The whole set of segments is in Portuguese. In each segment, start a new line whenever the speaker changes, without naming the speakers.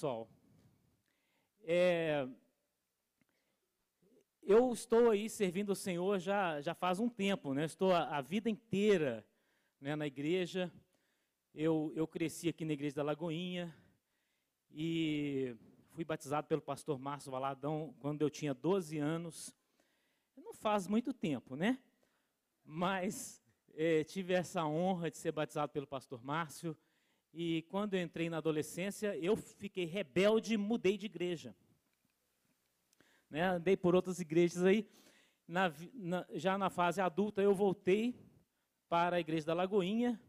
pessoal. É, eu estou aí servindo o Senhor já, já faz um tempo, né? Estou a, a vida inteira né, na igreja. Eu, eu cresci aqui na igreja da Lagoinha e fui batizado pelo pastor Márcio Valadão quando eu tinha 12 anos. Não faz muito tempo, né? Mas é, tive essa honra de ser batizado pelo pastor Márcio. E quando eu entrei na adolescência, eu fiquei rebelde e mudei de igreja. Né? Andei por outras igrejas aí. Na, na, já na fase adulta, eu voltei para a igreja da Lagoinha.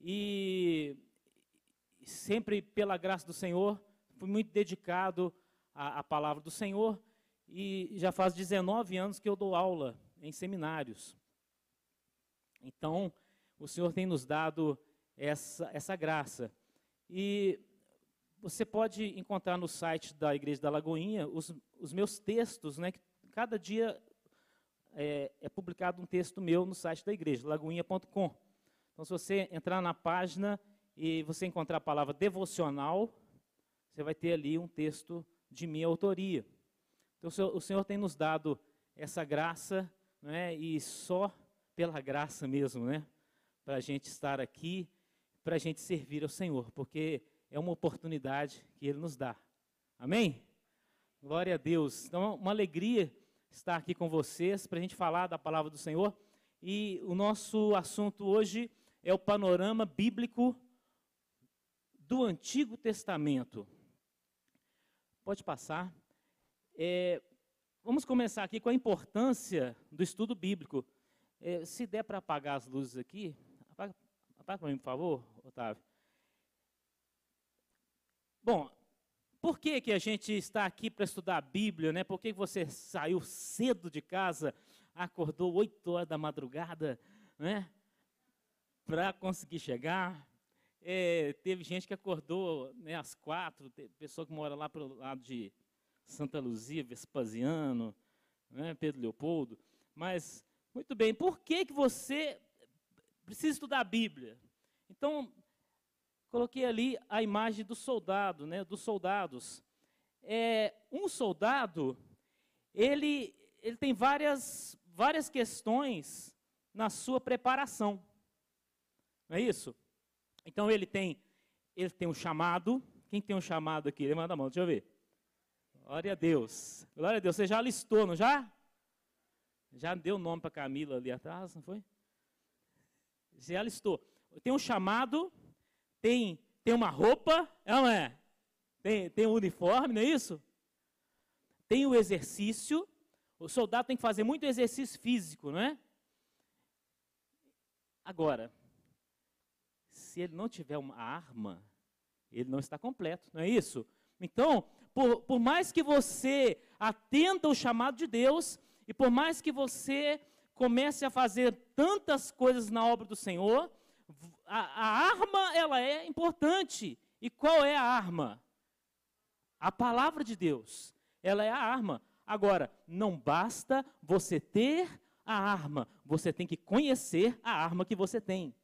E sempre, pela graça do Senhor, fui muito dedicado à, à palavra do Senhor. E já faz 19 anos que eu dou aula em seminários. Então, o Senhor tem nos dado essa, essa graça. E você pode encontrar no site da Igreja da Lagoinha os, os meus textos, né? Cada dia é, é, publicado um texto meu no site da igreja, lagoinha.com. Então, se você entrar na página e você encontrar a palavra devocional, você vai ter ali um texto de minha autoria. Então, o Senhor, o Senhor tem nos dado essa graça, né? e só pela graça mesmo, né? para a gente estar aqui, para a gente servir ao Senhor, porque é uma oportunidade que Ele nos dá. Amém? Glória a Deus. Então, uma alegria estar aqui com vocês para a gente falar da palavra do Senhor. E o nosso assunto hoje é o panorama bíblico do Antigo Testamento. Pode passar. É, vamos começar aqui com a importância do estudo bíblico. É, se der para apagar as luzes aqui, para mim, por favor, Otávio. Bom, por que, que a gente está aqui para estudar a Bíblia, né? Por que você saiu cedo de casa, acordou 8 horas da madrugada, né? Para conseguir chegar. É, teve gente que acordou né, às quatro, pessoa que mora lá para o lado de Santa Luzia, Vespasiano, né, Pedro Leopoldo. Mas, muito bem, por que, que você precisa estudar a Bíblia? Então, coloquei ali a imagem do soldado, né, dos soldados. É, um soldado, ele, ele tem várias, várias questões na sua preparação. Não é isso? Então ele tem, ele tem um chamado. Quem tem um chamado aqui? Levanta a mão, deixa eu ver. Glória a Deus. Glória a Deus. Você já listou, não já? Já deu nome para Camila ali atrás, não foi? Já listou. Tem um chamado, tem, tem uma roupa, é não é? Tem, tem um uniforme, não é isso? Tem o exercício. O soldado tem que fazer muito exercício físico, não é? Agora, se ele não tiver uma arma, ele não está completo, não é isso? Então, por, por mais que você atenda o chamado de Deus, e por mais que você comece a fazer tantas coisas na obra do Senhor, a, a arma ela é importante. E qual é a arma? A palavra de Deus. Ela é a arma. Agora, não basta você ter a arma, você tem que conhecer a arma que você tem.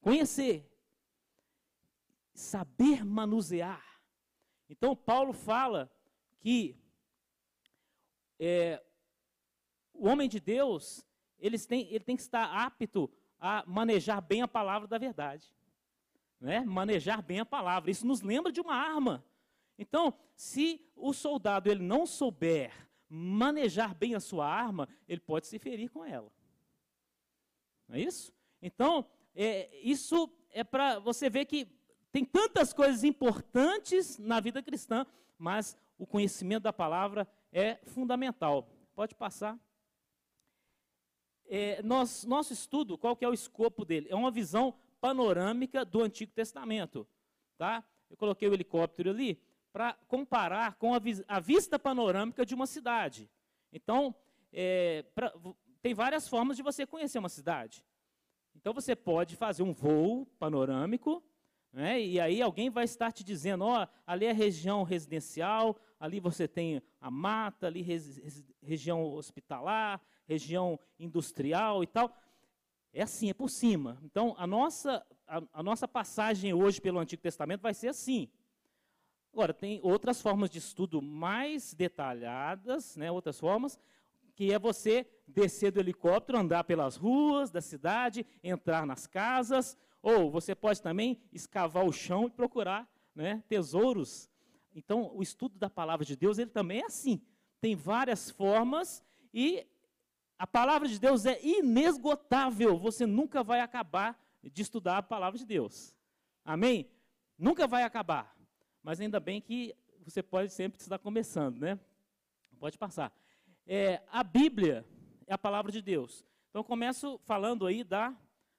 Conhecer. Saber manusear. Então, Paulo fala que é, o homem de Deus, ele tem, ele tem que estar apto a manejar bem a palavra da verdade. Né? Manejar bem a palavra. Isso nos lembra de uma arma. Então, se o soldado ele não souber manejar bem a sua arma, ele pode se ferir com ela. Não é isso? Então, é, isso é para você ver que tem tantas coisas importantes na vida cristã, mas o conhecimento da palavra é fundamental. Pode passar é, nós, nosso estudo, qual que é o escopo dele? É uma visão panorâmica do Antigo Testamento. Tá? Eu coloquei o helicóptero ali para comparar com a, a, vista panorâmica de uma cidade. Então, é, pra, tem várias formas de você conhecer uma cidade. Então, você pode fazer um voo panorâmico, né, e aí alguém vai estar te dizendo, ó, ali é a região residencial, ali você tem a mata, ali res, região hospitalar, região industrial e tal. É assim, é por cima. Então, a nossa, a, a nossa passagem hoje pelo Antigo Testamento vai ser assim. Agora, tem outras formas de estudo mais detalhadas, né, outras formas, que é você descer do helicóptero, andar pelas ruas da cidade, entrar nas casas, ou você pode também escavar o chão e procurar né, tesouros. Então, o estudo da palavra de Deus, ele também é assim. Tem várias formas e a palavra de Deus é inesgotável. Você nunca vai acabar de estudar a palavra de Deus. Amém? Nunca vai acabar. Mas ainda bem que você pode sempre estar começando, né? Pode passar. É, a Bíblia é a palavra de Deus. Então, eu começo falando aí da,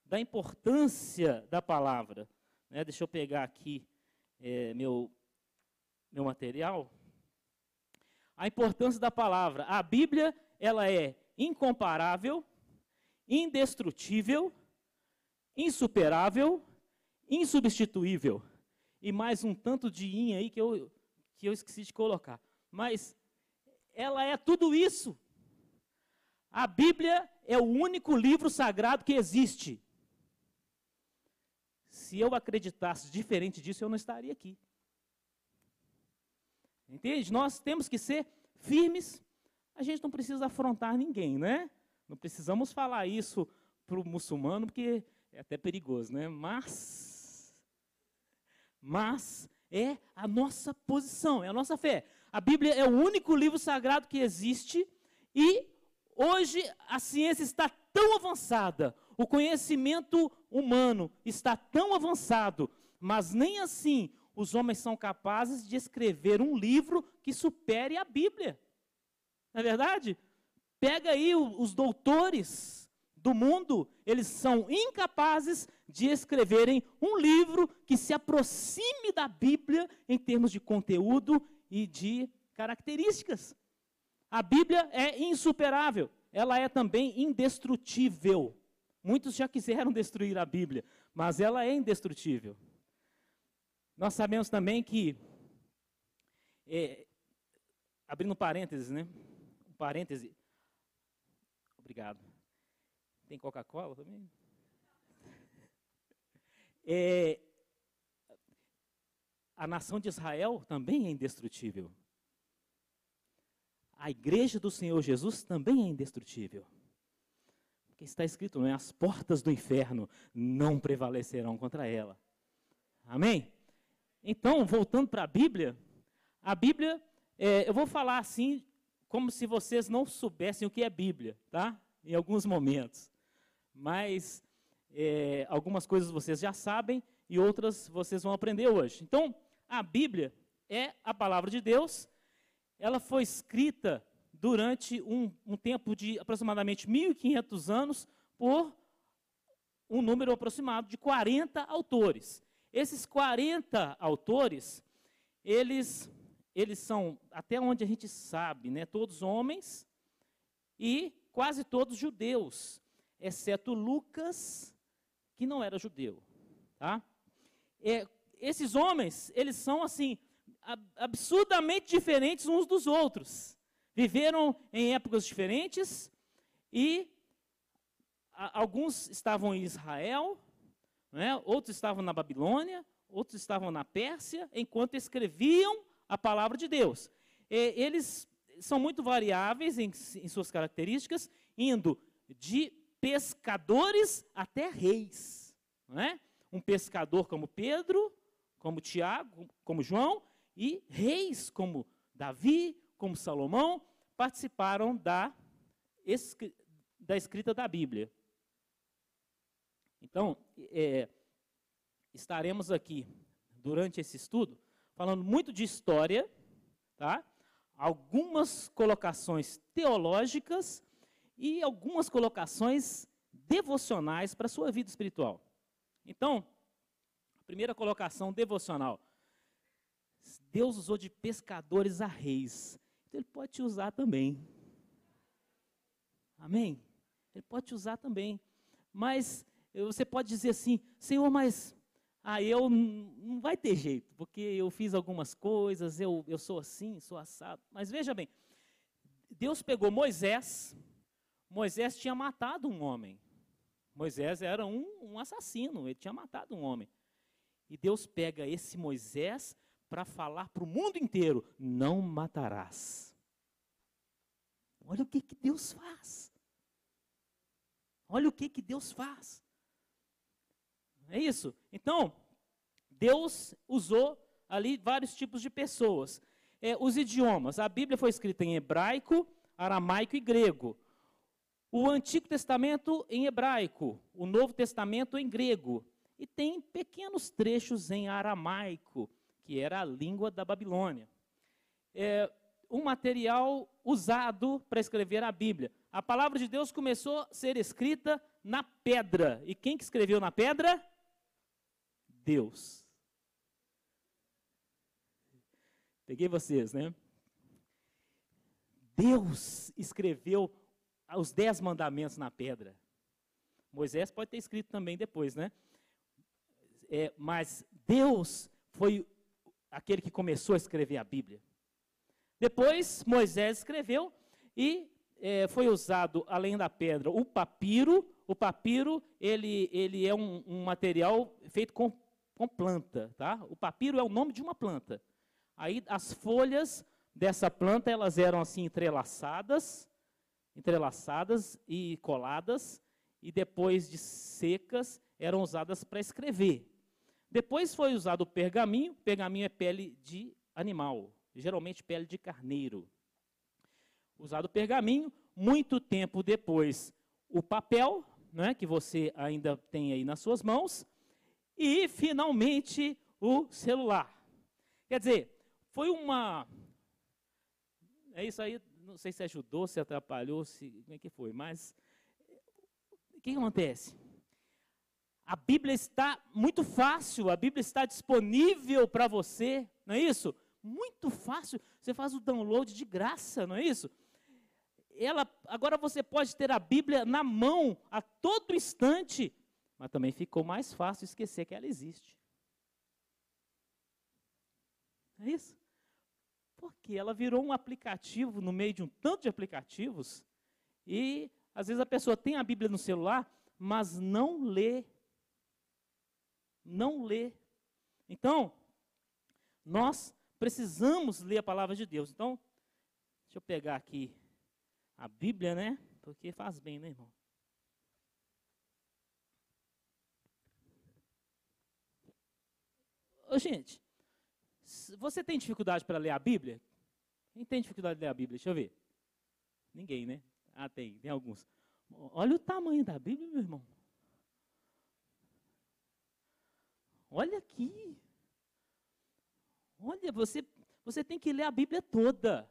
da importância da palavra. Né? Deixa eu pegar aqui é, meu, meu material. A importância da palavra. A Bíblia, ela é incomparável, indestrutível, insuperável, insubstituível e mais um tanto de in aí que eu, que eu esqueci de colocar. Mas ela é tudo isso. A Bíblia é o único livro sagrado que existe. Se eu acreditasse diferente disso, eu não estaria aqui. Entende? Nós temos que ser firmes. A gente não precisa afrontar ninguém, né? Não precisamos falar isso para o muçulmano, porque é até perigoso, né? Mas mas é a nossa posição, é a nossa fé. A Bíblia é o único livro sagrado que existe e hoje a ciência está tão avançada, o conhecimento humano está tão avançado, mas nem assim os homens são capazes de escrever um livro que supere a Bíblia. Não é verdade? Pega aí os doutores do mundo, eles são incapazes de escreverem um livro que se aproxime da Bíblia em termos de conteúdo e de características. A Bíblia é insuperável, ela é também indestrutível. Muitos já quiseram destruir a Bíblia, mas ela é indestrutível. Nós sabemos também que, é, abrindo parênteses, né? Um parêntese. Obrigado. Tem Coca-Cola também? É, a nação de Israel também é indestrutível. A igreja do Senhor Jesus também é indestrutível. Porque está escrito, não é? As portas do inferno não prevalecerão contra ela. Amém? Então, voltando para a Bíblia, a Bíblia, é, eu vou falar assim, como se vocês não soubessem o que é Bíblia, tá? Em alguns momentos mas é, algumas coisas vocês já sabem e outras vocês vão aprender hoje. Então, a Bíblia é a palavra de Deus, ela foi escrita durante um, um tempo de aproximadamente 1.500 anos por um número aproximado de 40 autores. Esses 40 autores, eles, eles são, até onde a gente sabe, né, todos homens e quase todos judeus exceto Lucas, que não era judeu. Tá? É, esses homens, eles são assim, absurdamente diferentes uns dos outros. Viveram em épocas diferentes e a, alguns estavam em Israel, né, outros estavam na Babilônia, outros estavam na Pérsia, enquanto escreviam a palavra de Deus. Eles são muito variáveis em, em suas características, indo de pescadores até reis. Não é? Um pescador como Pedro, como Tiago, como João, e reis como Davi, como Salomão, participaram da, da escrita da Bíblia. Então, é, estaremos aqui durante esse estudo falando muito de história, tá? algumas colocações teológicas e algumas colocações devocionais para a sua vida espiritual. Então, a primeira colocação devocional. Deus usou de pescadores a reis. Então ele pode te usar também. Amém? Ele pode te usar também. Mas você pode dizer assim, Senhor, mas ah, eu não vai ter jeito, porque eu fiz algumas coisas, eu, eu sou assim, sou assado. Mas veja bem, Deus pegou Moisés, Moisés tinha matado um homem. Moisés era um, um assassino, ele tinha matado um homem. E Deus pega esse Moisés para falar para o mundo inteiro: não matarás. Olha o que, que Deus faz. Olha o que, que Deus faz. É isso. Então, Deus usou ali vários tipos de pessoas. É, os idiomas. A Bíblia foi escrita em hebraico, aramaico e grego. O Antigo Testamento em hebraico, o Novo Testamento em grego. E tem pequenos trechos em aramaico, que era a língua da Babilônia. É, um material usado para escrever a Bíblia. A palavra de Deus começou a ser escrita na pedra. E quem que escreveu na pedra? Deus. Peguei vocês, né? Deus escreveu os dez mandamentos na pedra. Moisés pode ter escrito também depois, né? É, mas Deus foi aquele que começou a escrever a Bíblia. Depois Moisés escreveu e é, foi usado, além da pedra, o papiro. O papiro ele, ele é um, um material feito com, com planta. Tá? O papiro é o nome de uma planta. Aí as folhas dessa planta elas eram assim entrelaçadas, entrelaçadas e coladas, e depois de secas eram usadas para escrever. Depois foi usado o pergaminho, pergaminho é pele de animal, geralmente pele de carneiro. Usado o pergaminho, muito tempo depois o papel, né, que você ainda tem aí nas suas mãos, e finalmente o celular. Quer dizer, foi uma. É isso aí, não sei se ajudou, se atrapalhou, se, como é que foi, mas o que, acontece? A Bíblia está muito fácil, a Bíblia está disponível para você, não é isso? Muito fácil. Você faz o download de graça, não é isso? Ela, agora você pode ter a Bíblia na mão a todo instante, mas também ficou mais fácil esquecer que ela existe. É isso? Porque ela virou um aplicativo no meio de um tanto de aplicativos e às vezes a pessoa tem a Bíblia no celular, mas não lê não lê. Então, nós precisamos ler a palavra de Deus. Então, deixa eu pegar aqui a Bíblia, né? Porque faz bem, né, irmão? Ô, gente, você tem dificuldade para ler a Bíblia? Quem tem dificuldade de ler a Bíblia? Deixa eu ver. Ninguém, né? Ah, tem, tem alguns. Olha o tamanho da Bíblia, meu irmão. Olha aqui. Olha, você, você tem que ler a Bíblia toda.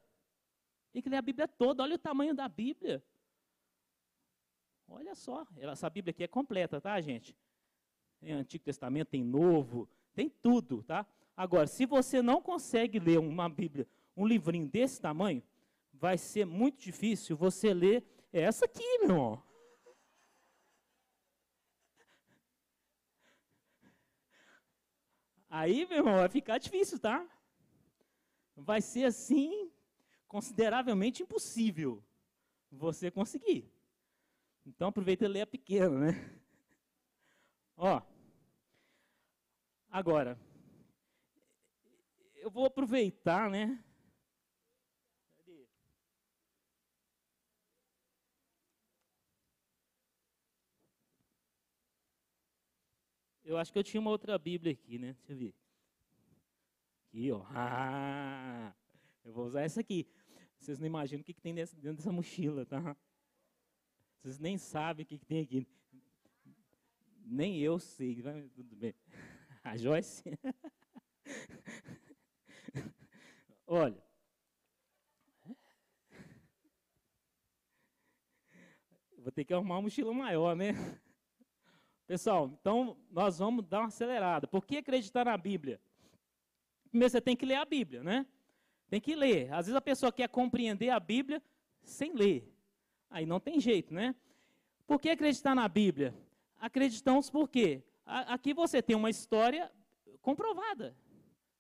Tem que ler a Bíblia toda. Olha o tamanho da Bíblia. Olha só, essa Bíblia aqui é completa, tá, gente? Tem Antigo Testamento, tem Novo, tem tudo, tá? Agora, se você não consegue ler uma Bíblia, um livrinho desse tamanho, vai ser muito difícil você ler essa aqui, meu irmão. Aí, meu irmão, vai ficar difícil, tá? Vai ser assim, consideravelmente impossível você conseguir. Então aproveita e leia pequeno, né? Ó. Agora, eu vou aproveitar, né? Eu acho que eu tinha uma outra Bíblia aqui, né? Deixa eu ver. Aqui, ó. Ah, eu vou usar essa aqui. Vocês não imaginam o que, que tem dentro dessa mochila, tá? Vocês nem sabem o que, que tem aqui. Nem eu sei. Tudo bem. A Joyce. Olha. Vou ter que arrumar uma mochila maior, né? Pessoal, então nós vamos dar uma acelerada. Por que acreditar na Bíblia? Primeiro você tem que ler a Bíblia, né? Tem que ler. Às vezes a pessoa quer compreender a Bíblia sem ler. Aí não tem jeito, né? Por que acreditar na Bíblia? Acreditamos por quê? Aqui você tem uma história comprovada.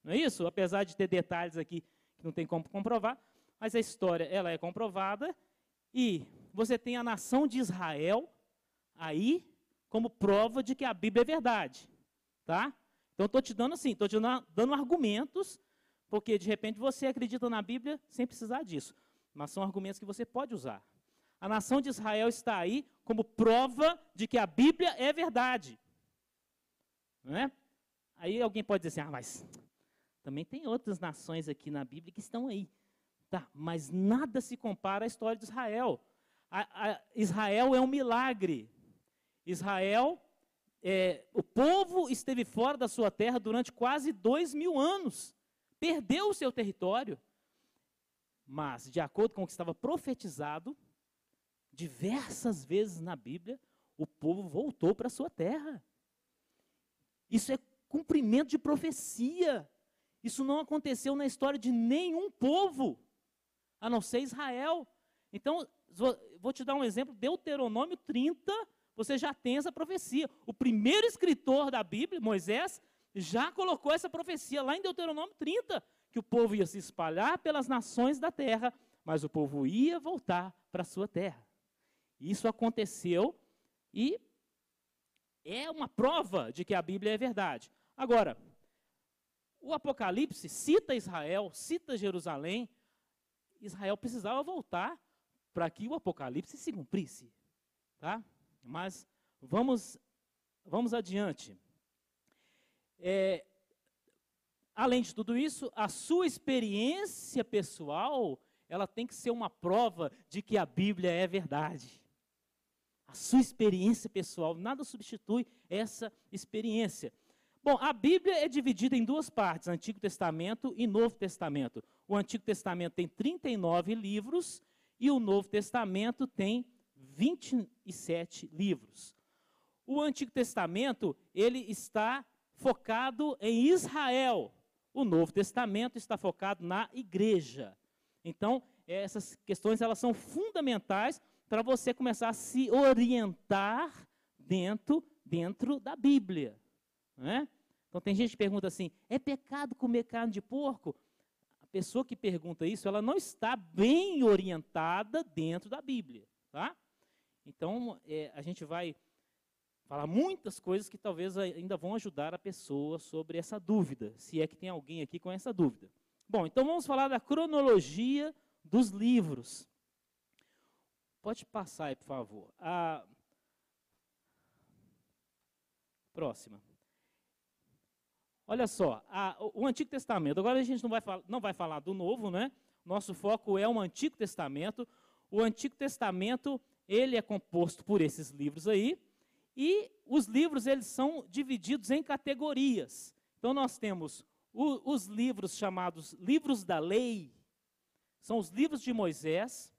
Não é isso? Apesar de ter detalhes aqui que não tem como comprovar, mas a história ela é comprovada e você tem a nação de Israel aí como prova de que a Bíblia é verdade, tá? Então estou te dando assim, estou te dando, argumentos porque de repente você acredita na Bíblia sem precisar disso. Mas são argumentos que você pode usar. A nação de Israel está aí como prova de que a Bíblia é verdade. É? Aí alguém pode dizer assim: ah, mas também tem outras nações aqui na Bíblia que estão aí. Tá, mas nada se compara à história de Israel. A, a, Israel é um milagre. Israel, é, o povo esteve fora da sua terra durante quase dois mil anos. Perdeu o seu território. Mas, de acordo com o que estava profetizado, diversas vezes na Bíblia, o povo voltou para a sua terra. Isso é cumprimento de profecia. Isso não aconteceu na história de nenhum povo, a não ser Israel. Então, vou te dar um exemplo, Deuteronômio 30, você já tem essa profecia. O primeiro escritor da Bíblia, Moisés, já colocou essa profecia lá em Deuteronômio 30, que o povo ia se espalhar pelas nações da terra, mas o povo ia voltar para a sua terra. Isso aconteceu e é uma prova de que a Bíblia é verdade. Agora, o Apocalipse cita Israel, cita Jerusalém. Israel precisava voltar para que o Apocalipse se cumprisse. Tá? Mas vamos, vamos adiante. É, além de tudo isso, a sua experiência pessoal, ela tem que ser uma prova de que a Bíblia é verdade. A sua experiência pessoal, nada substitui essa experiência. Bom, a Bíblia é dividida em duas partes, Antigo Testamento e Novo Testamento. O Antigo Testamento tem 39 livros e o Novo Testamento tem 27 livros. O Antigo Testamento, ele está focado em Israel. O Novo Testamento está focado na igreja. Então, essas questões elas são fundamentais para você começar a se orientar dentro, dentro da Bíblia. Né? Então tem gente que pergunta assim: é pecado comer carne de porco? A pessoa que pergunta isso, ela não está bem orientada dentro da Bíblia. Tá? Então, é, a gente vai falar muitas coisas que talvez ainda vão ajudar a pessoa sobre essa dúvida, se é que tem alguém aqui com essa dúvida. Bom, então vamos falar da cronologia dos livros. Pode passar aí, por favor. A próxima. Olha só, a, o Antigo Testamento. Agora a gente não vai, não vai falar do Novo, né? Nosso foco é o Antigo Testamento. O Antigo Testamento ele é composto por esses livros aí, e os livros eles são divididos em categorias. Então nós temos o, os livros chamados livros da lei, são os livros de Moisés,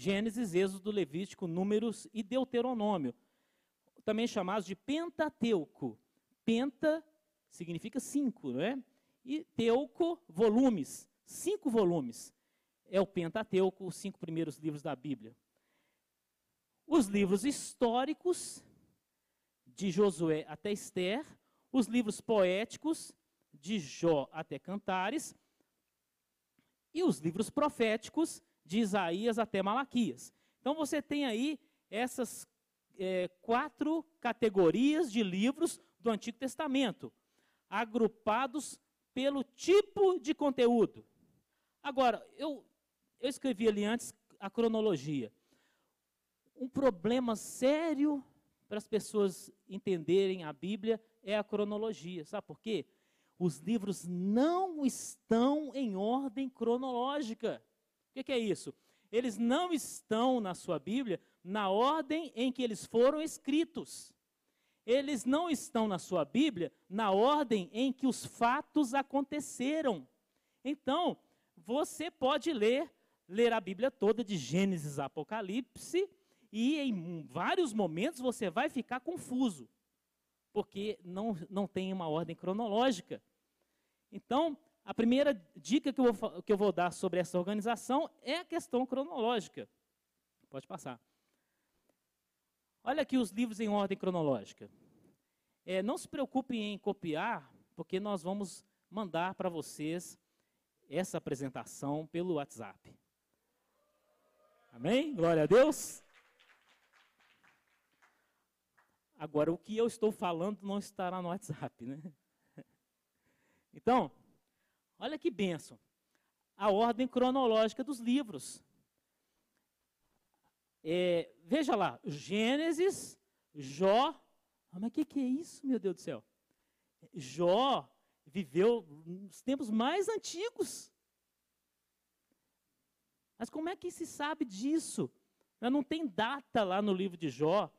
Gênesis, Êxodo, Levítico, Números e Deuteronômio, também chamados de Pentateuco. Penta significa cinco, não é? E teuco, volumes, cinco volumes. É o Pentateuco, os cinco primeiros livros da Bíblia os livros históricos, de Josué até Esther, os livros poéticos, de Jó até Cantares, e os livros proféticos, de Isaías até Malaquias. Então você tem aí essas é, quatro categorias de livros do Antigo Testamento, agrupados pelo tipo de conteúdo. Agora, eu, eu escrevi ali antes a cronologia um problema sério para as pessoas entenderem a Bíblia é a cronologia. Sabe por quê? Os livros não estão em ordem cronológica. Que, que é isso? Eles não estão na sua Bíblia na ordem em que eles foram escritos. Eles não estão na sua Bíblia na ordem em que os fatos aconteceram. Então, você pode ler, ler a Bíblia toda de Gênesis a Apocalipse, e em vários momentos você vai ficar confuso, porque não, não tem uma ordem cronológica. Então, a primeira dica que eu, vou, que eu vou dar sobre essa organização é a questão cronológica. Pode passar. Olha aqui os livros em ordem cronológica. É, não se preocupem em copiar, porque nós vamos mandar para vocês essa apresentação pelo WhatsApp. Amém? Glória a Deus. Agora, o que eu estou falando não estará no WhatsApp, né? Então, olha que benção. A ordem cronológica dos livros. É, veja lá, Gênesis, Jó. Ah, mas o que, que é isso, meu Deus do céu? Jó viveu nos tempos mais antigos. Mas como é que se sabe disso? Não tem data lá no livro de Jó.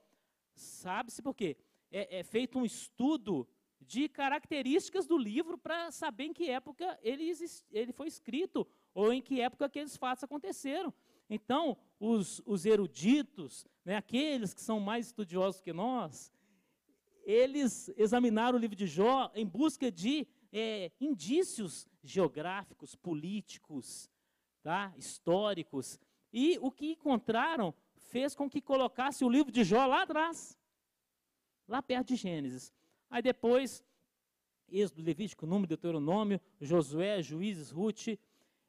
Sabe-se por quê? É, é, feito um estudo de características do livro para saber em que época ele, ele foi escrito ou em que época aqueles fatos aconteceram. Então, os, os eruditos, né, aqueles que são mais estudiosos que nós, eles examinaram o livro de Jó em busca de é, indícios geográficos, políticos, tá, históricos, e o que encontraram fez com que colocasse o livro de Jó lá atrás, lá perto de Gênesis. Aí depois, Êxodo, Levítico, Número, Deuteronômio, Josué, Juízes, Ruth,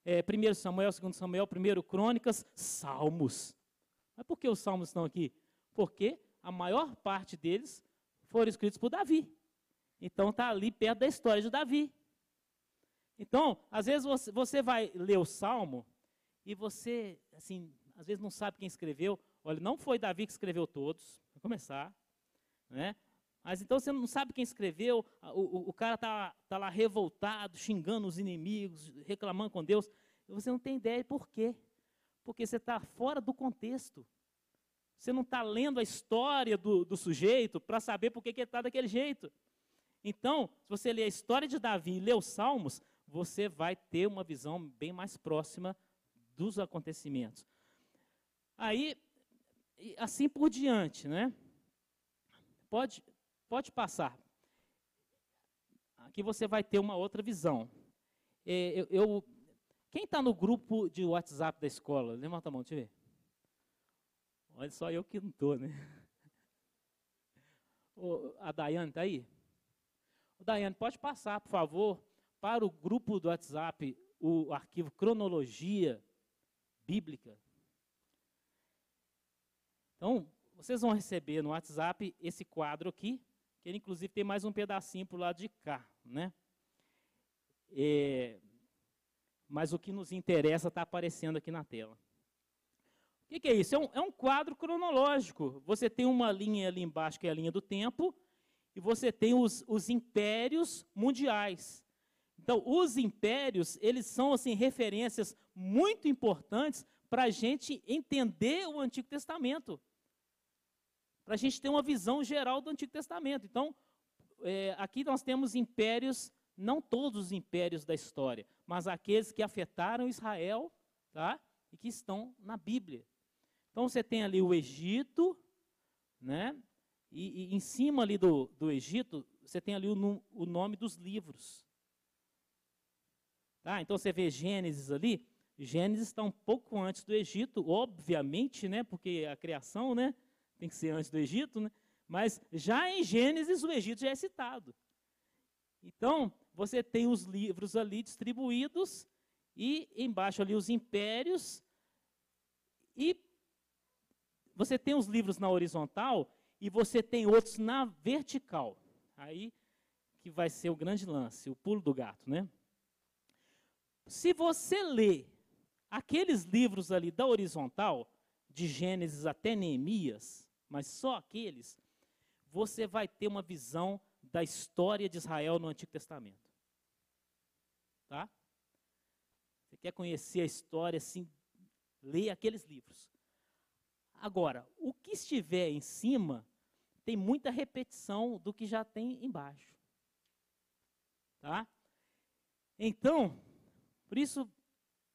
é, 1 Samuel, 2 Samuel, 1 Crônicas, Salmos. Mas por que os Salmos estão aqui? Porque a maior parte deles foram escritos por Davi. Então está ali perto da história de Davi. Então, às vezes você, você vai ler o Salmo e você, assim, às vezes não sabe quem escreveu. Olha, não foi Davi que escreveu todos, para começar. Né? Mas então você não sabe quem escreveu, o, o, o cara está tá lá revoltado, xingando os inimigos, reclamando com Deus. Você não tem ideia por quê. Porque você está fora do contexto. Você não está lendo a história do, do sujeito para saber por que ele está daquele jeito. Então, se você ler a história de Davi e ler os Salmos, você vai ter uma visão bem mais próxima dos acontecimentos. Aí, assim por diante, né? Pode, pode passar. Aqui você vai ter uma outra visão. É, eu, eu quem está no grupo de WhatsApp da escola? Levanta a mão, deixa eu ver. Olha só eu que não estou, né? a Daiane está aí? O Daiane, pode passar, por favor, para o grupo do WhatsApp o arquivo cronologia bíblica. Então, vocês vão receber no WhatsApp esse quadro aqui, que ele inclusive tem mais um pedacinho para o lado de cá, né? É, mas o que nos interessa está aparecendo aqui na tela. O que, que é isso? É um, é um, quadro cronológico. Você tem uma linha ali embaixo, que é a linha do tempo, e você tem os, os impérios mundiais. Então, os impérios, eles são assim referências muito importantes para a gente entender o Antigo Testamento para a gente ter uma visão geral do Antigo Testamento. Então, é, aqui nós temos impérios, não todos os impérios da história, mas aqueles que afetaram Israel, tá? E que estão na Bíblia. Então você tem ali o Egito, né? E, e em cima ali do, do Egito, você tem ali o, o nome dos livros. Tá? Então você vê Gênesis ali, Gênesis está um pouco antes do Egito, obviamente, né? Porque a criação, né? Tem que ser antes do Egito, né? mas já em Gênesis o Egito já é citado. Então, você tem os livros ali distribuídos e embaixo ali os impérios e você tem os livros na horizontal e você tem outros na vertical. Aí que vai ser o grande lance, o pulo do gato, né? Se você lê aqueles livros ali da horizontal, de Gênesis até Neemias, mas só aqueles, você vai ter uma visão da história de Israel no Antigo Testamento. Tá? Você quer conhecer a história, assim, leia aqueles livros. Agora, o que estiver em cima tem muita repetição do que já tem embaixo. Tá? Então, por isso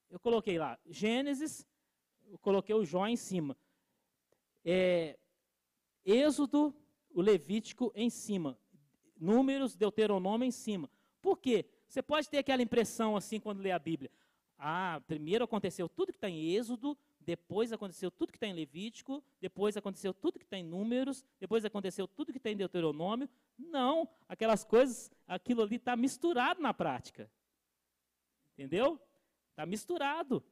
eu coloquei lá Gênesis, eu coloquei o Jó em cima. É, Êxodo, o Levítico em cima. Números, Deuteronômio em cima. Por quê? Você pode ter aquela impressão assim quando lê a Bíblia. Ah, primeiro aconteceu tudo que está em Êxodo, depois aconteceu tudo que está em Levítico, depois aconteceu tudo que está em Números, depois aconteceu tudo que está em Deuteronômio. Não, aquelas coisas, aquilo ali está misturado na prática. Entendeu? Está misturado.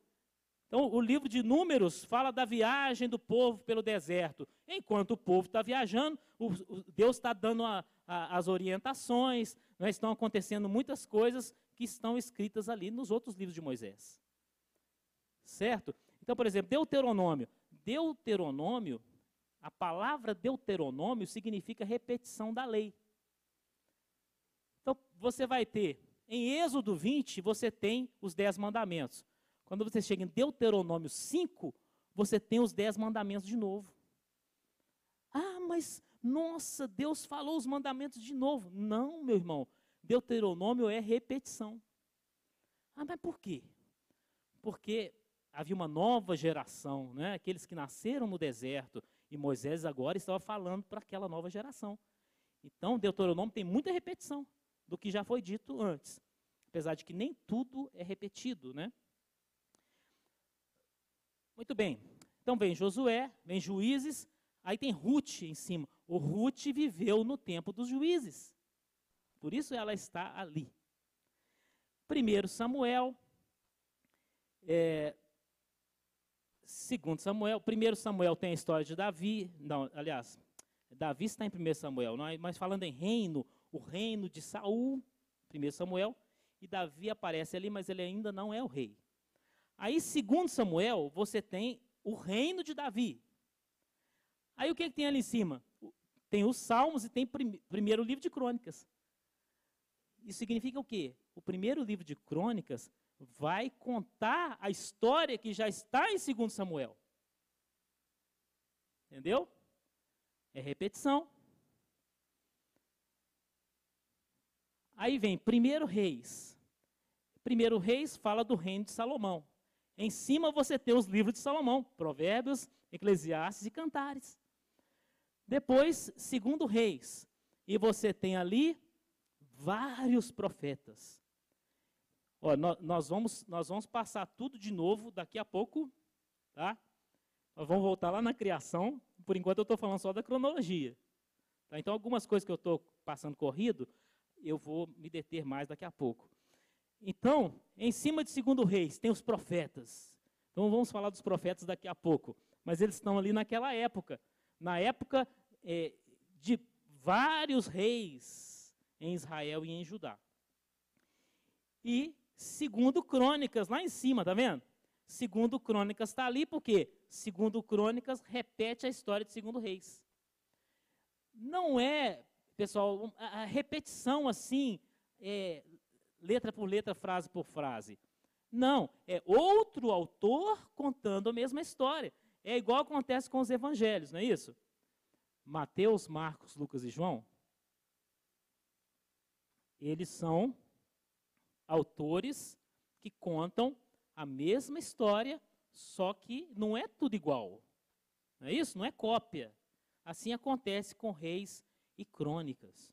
Então, o livro de Números fala da viagem do povo pelo deserto. Enquanto o povo está viajando, o, o, Deus está dando a, a, as orientações, né, estão acontecendo muitas coisas que estão escritas ali nos outros livros de Moisés. Certo? Então, por exemplo, Deuteronômio. Deuteronômio, a palavra Deuteronômio significa repetição da lei. Então, você vai ter, em Êxodo 20, você tem os dez mandamentos. Quando você chega em Deuteronômio 5, você tem os dez mandamentos de novo. Ah, mas, nossa, Deus falou os mandamentos de novo. Não, meu irmão. Deuteronômio é repetição. Ah, mas por quê? Porque havia uma nova geração, né? aqueles que nasceram no deserto, e Moisés agora estava falando para aquela nova geração. Então, Deuteronômio tem muita repetição do que já foi dito antes, apesar de que nem tudo é repetido, né? Muito bem. Então vem Josué, vem Juízes, aí tem Ruth em cima. O Ruth viveu no tempo dos juízes. Por isso ela está ali. Primeiro Samuel, é, segundo Samuel, primeiro Samuel tem a história de Davi, não, aliás, Davi está em primeiro Samuel, é? mas falando em reino, o reino de Saul, primeiro Samuel, e Davi aparece ali, mas ele ainda não é o rei. Aí, segundo Samuel, você tem o reino de Davi. Aí o que, que tem ali em cima? Tem os Salmos e tem prim primeiro livro de crônicas. Isso significa o quê? O primeiro livro de crônicas vai contar a história que já está em 2 Samuel. Entendeu? É repetição. Aí vem primeiro Reis. Primeiro Reis fala do reino de Salomão. Em cima você tem os livros de Salomão, Provérbios, Eclesiastes e Cantares. Depois, segundo Reis, e você tem ali vários profetas. Ó, nós, vamos, nós vamos passar tudo de novo daqui a pouco, tá? Nós vamos voltar lá na criação. Por enquanto eu estou falando só da cronologia. Tá? Então, algumas coisas que eu estou passando corrido, eu vou me deter mais daqui a pouco. Então, em cima de segundo reis, tem os profetas. Então vamos falar dos profetas daqui a pouco. Mas eles estão ali naquela época. Na época é, de vários reis em Israel e em Judá. E segundo Crônicas, lá em cima, tá vendo? Segundo Crônicas está ali, porque segundo Crônicas repete a história de segundo reis. Não é, pessoal, a repetição assim, é, letra por letra, frase por frase. Não, é outro autor contando a mesma história. É igual acontece com os evangelhos, não é isso? Mateus, Marcos, Lucas e João, eles são autores que contam a mesma história, só que não é tudo igual. Não é isso? Não é cópia. Assim acontece com reis e crônicas.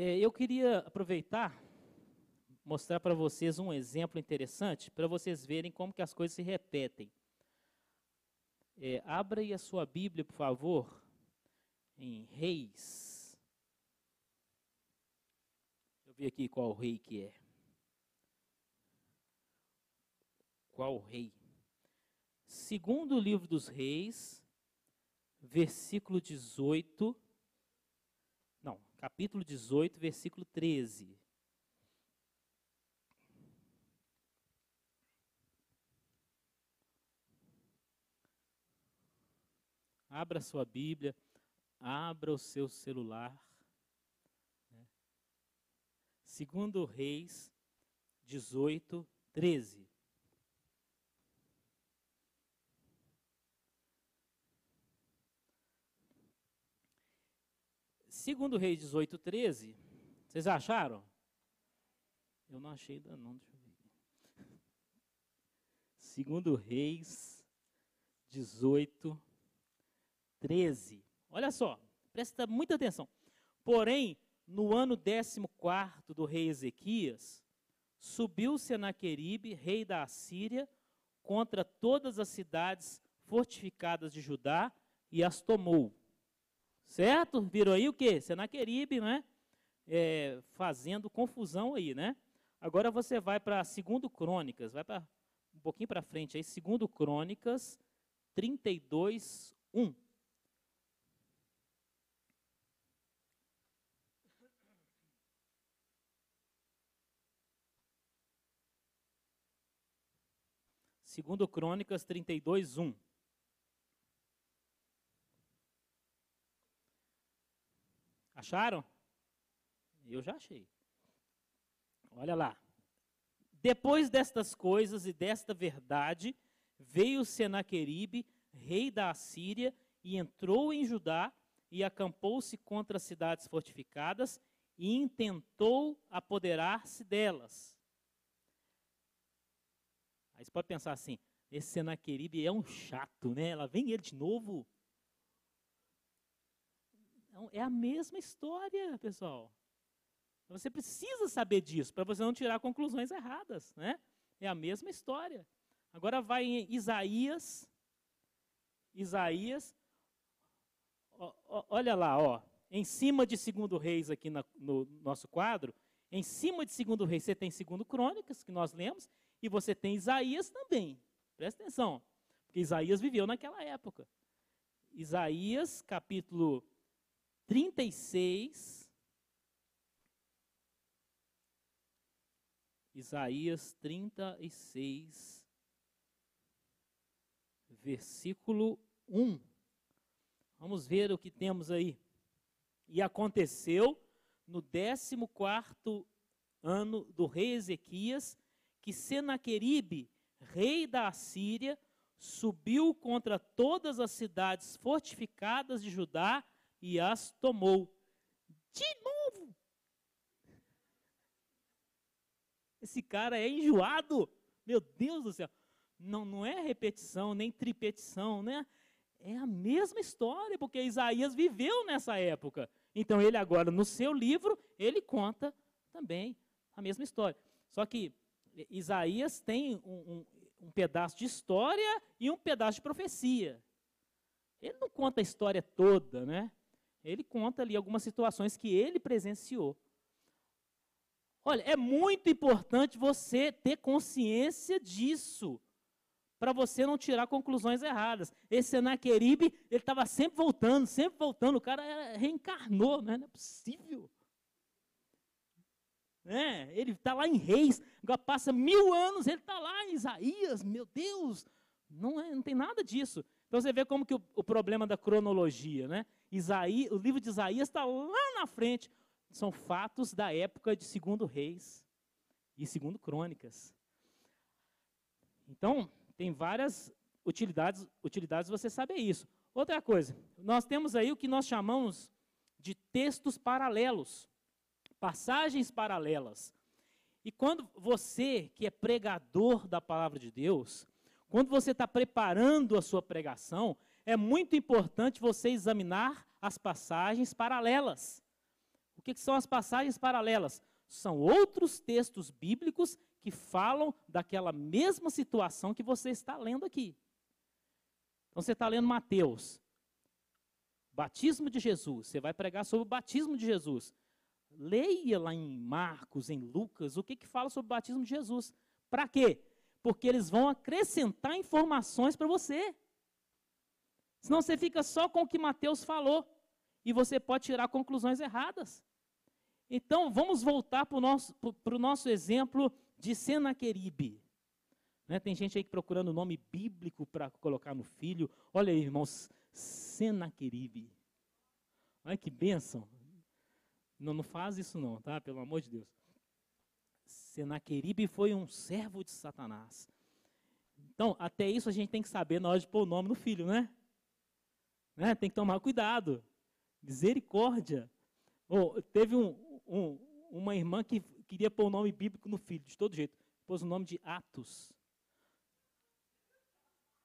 É, eu queria aproveitar, mostrar para vocês um exemplo interessante, para vocês verem como que as coisas se repetem. É, abra aí a sua Bíblia, por favor, em Reis. Deixa eu ver aqui qual rei que é. Qual rei? Segundo livro dos reis, versículo 18 capítulo 18, versículo 13. Abra sua Bíblia, abra o seu celular. Né? Segundo Reis 18, 13. Segundo Reis 18, 13, vocês acharam? Eu não achei ainda não, deixa eu ver. Segundo Reis 18, 13. Olha só, presta muita atenção. Porém, no ano 14 do rei Ezequias, subiu Senaqueribe, rei da Assíria, contra todas as cidades fortificadas de Judá e as tomou. Certo? Virou aí o quê? Senaqueribe, né? É, fazendo confusão aí, né? Agora você vai para 2 Crônicas, vai para um pouquinho para frente aí, 2 Crônicas 32, 1. Segundo Crônicas 32, 1. Acharam? Eu já achei. Olha lá. Depois destas coisas e desta verdade, veio Senaqueribe, rei da Assíria, e entrou em Judá e acampou-se contra as cidades fortificadas e intentou apoderar-se delas. Aí você pode pensar assim, esse Senaqueribe é um chato, né? Ela vem ele de novo. Não, é a mesma história, pessoal. Você precisa saber disso para você não tirar conclusões erradas, né? É a mesma história. Agora vai em Isaías. Isaías. Ó, ó, olha lá, ó. Em cima de Segundo Reis aqui na, no nosso quadro, em cima de Segundo Reis você tem Segundo Crônicas que nós lemos e você tem Isaías também. Presta atenção, porque Isaías viveu naquela época. Isaías, capítulo 36, Isaías 36, versículo 1. Vamos ver o que temos aí. E aconteceu no 14 ano do rei Ezequias que Senaqueribe, rei da Assíria, subiu contra todas as cidades fortificadas de Judá e as tomou. De novo, Esse cara é enjoado. Meu Deus do céu. Não, não é repetição, nem tripetição, né? É a mesma história, porque Isaías viveu nessa época. Então ele agora, no seu livro, ele conta também a mesma história. Só que Isaías tem um, um, um pedaço de história e um pedaço de profecia. Ele não conta a história toda, né? Ele conta ali algumas situações que ele presenciou. Olha, é muito importante você ter consciência disso, para você não tirar conclusões erradas. Esse Senaqueribe, ele estava sempre voltando, sempre voltando, o cara reencarnou, né? não é possível. É, ele está lá em Reis, agora passa mil anos, ele está lá em Isaías, meu Deus, não, é, não tem nada disso. Então você vê como que o, o problema da cronologia, né? Isaías, o livro de Isaías está lá na frente, são fatos da época de Segundo Reis e Segundo Crônicas. Então, tem várias utilidades, utilidades você saber isso. Outra coisa, nós temos aí o que nós chamamos de textos paralelos, passagens paralelas. E quando você, que é pregador da palavra de Deus, quando você está preparando a sua pregação, é muito importante você examinar as passagens paralelas. O que, que são as passagens paralelas? São outros textos bíblicos que falam daquela mesma situação que você está lendo aqui. Então você está lendo Mateus, batismo de Jesus, você vai pregar sobre o batismo de Jesus. Leia lá em Marcos, em Lucas, o que, que fala sobre o batismo de Jesus. Para quê? Porque eles vão acrescentar informações para você. Senão você fica só com o que Mateus falou. E você pode tirar conclusões erradas. Então, vamos voltar para o nosso, nosso exemplo de Senaqueribe. Né, tem gente aí procurando o nome bíblico para colocar no filho. Olha aí, irmãos, Senaqueribe. Olha que bênção. Não, não faz isso não, tá? Pelo amor de Deus. Senaqueribe foi um servo de Satanás. Então, até isso a gente tem que saber na hora de pôr o nome no filho, né? né? Tem que tomar cuidado. Misericórdia. Teve um, um, uma irmã que queria pôr o nome bíblico no filho, de todo jeito. Pôs o nome de Atos.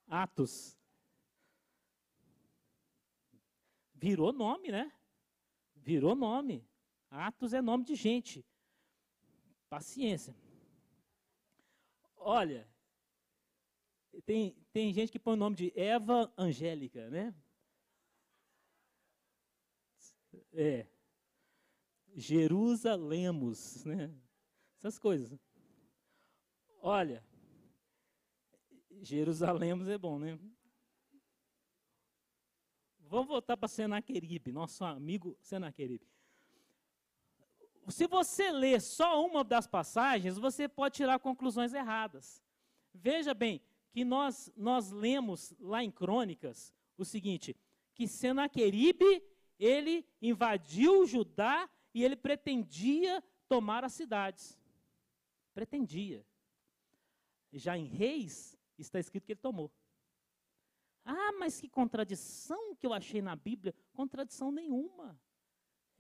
Atos. Virou nome, né? Virou nome. Atos é nome de gente. Paciência. Olha, tem, tem gente que põe o nome de Eva Angélica, né? É. Jerusalemos, né? Essas coisas. Olha, Jerusalemos é bom, né? Vamos voltar para Senaqueribe, nosso amigo Senaqueribe. Se você ler só uma das passagens, você pode tirar conclusões erradas. Veja bem que nós, nós lemos lá em Crônicas o seguinte, que Senaqueribe, ele invadiu Judá e ele pretendia tomar as cidades. Pretendia. Já em Reis, está escrito que ele tomou. Ah, mas que contradição que eu achei na Bíblia. Contradição nenhuma.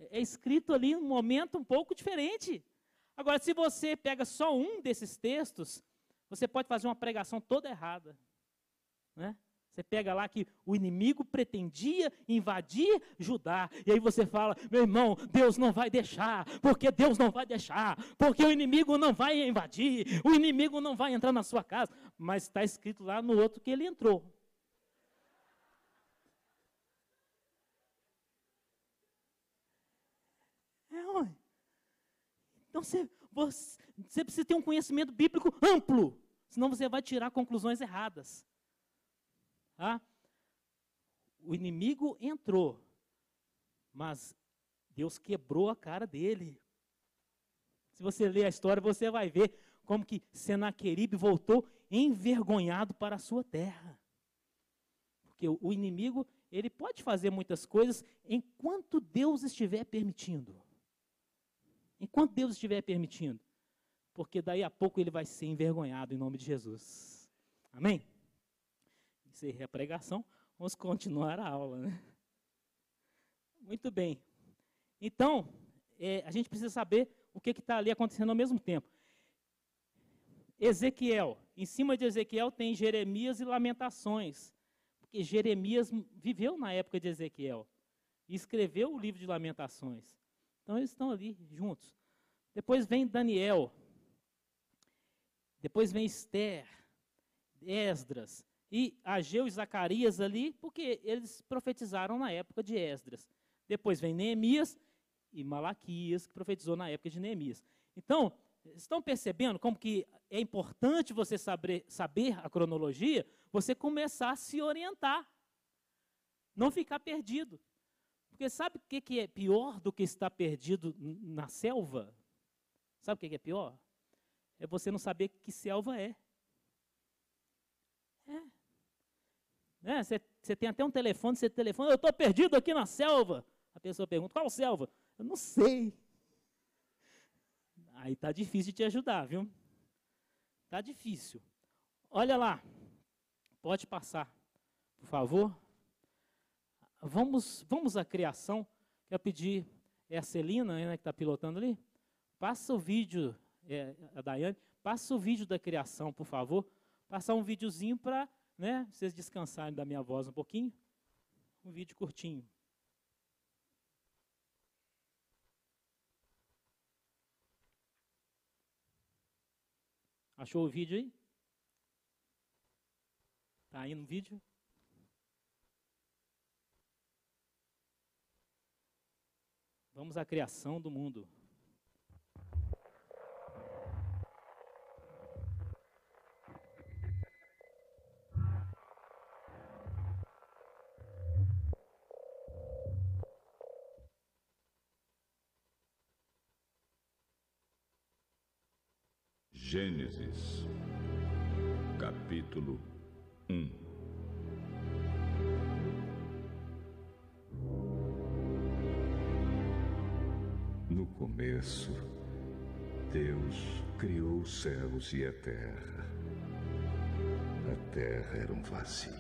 É escrito ali um momento um pouco diferente. Agora, se você pega só um desses textos, você pode fazer uma pregação toda errada. Né? Você pega lá que o inimigo pretendia invadir Judá. E aí você fala, meu irmão, Deus não vai deixar. Porque Deus não vai deixar. Porque o inimigo não vai invadir. O inimigo não vai entrar na sua casa. Mas está escrito lá no outro que ele entrou. Então você, você, você precisa ter um conhecimento bíblico amplo, senão você vai tirar conclusões erradas. Ah, o inimigo entrou, mas Deus quebrou a cara dele. Se você ler a história, você vai ver como que Senaqueribe voltou envergonhado para a sua terra. Porque o inimigo, ele pode fazer muitas coisas enquanto Deus estiver permitindo. Enquanto Deus estiver permitindo. Porque daí a pouco ele vai ser envergonhado em nome de Jesus. Amém? Encerrei a pregação. Vamos continuar a aula, né? Muito bem. Então, é, a gente precisa saber o que está ali acontecendo ao mesmo tempo. Ezequiel. Em cima de Ezequiel tem Jeremias e Lamentações. Porque Jeremias viveu na época de Ezequiel. E escreveu o livro de Lamentações. Então eles estão ali juntos. Depois vem Daniel. Depois vem Esther, Esdras e Ageu e Zacarias ali, porque eles profetizaram na época de Esdras. Depois vem Neemias e Malaquias, que profetizou na época de Neemias. Então, estão percebendo como que é importante você saber, saber a cronologia, você começar a se orientar, não ficar perdido. Porque sabe o que, é pior do que estar perdido na selva? Sabe o que é pior? É você não saber que selva é. É. Né? Você, você tem até um telefone, você telefona, eu estou perdido aqui na selva. A pessoa pergunta, qual selva? Eu não sei. Aí está difícil de te ajudar, viu? Está difícil. Olha lá. Pode passar, por favor. Vamos, vamos à criação. Quero pedir, é a Celina né, que está pilotando ali? Passa o vídeo, é, a Daiane, passa o vídeo da criação, por favor. Passar um videozinho para né, vocês descansarem da minha voz um pouquinho. Um vídeo curtinho. Achou o vídeo aí? Tá aí no vídeo? Vamos à criação do mundo.
Gênesis, capítulo 1 começo, Deus criou os céus e a terra. A terra era um vazio,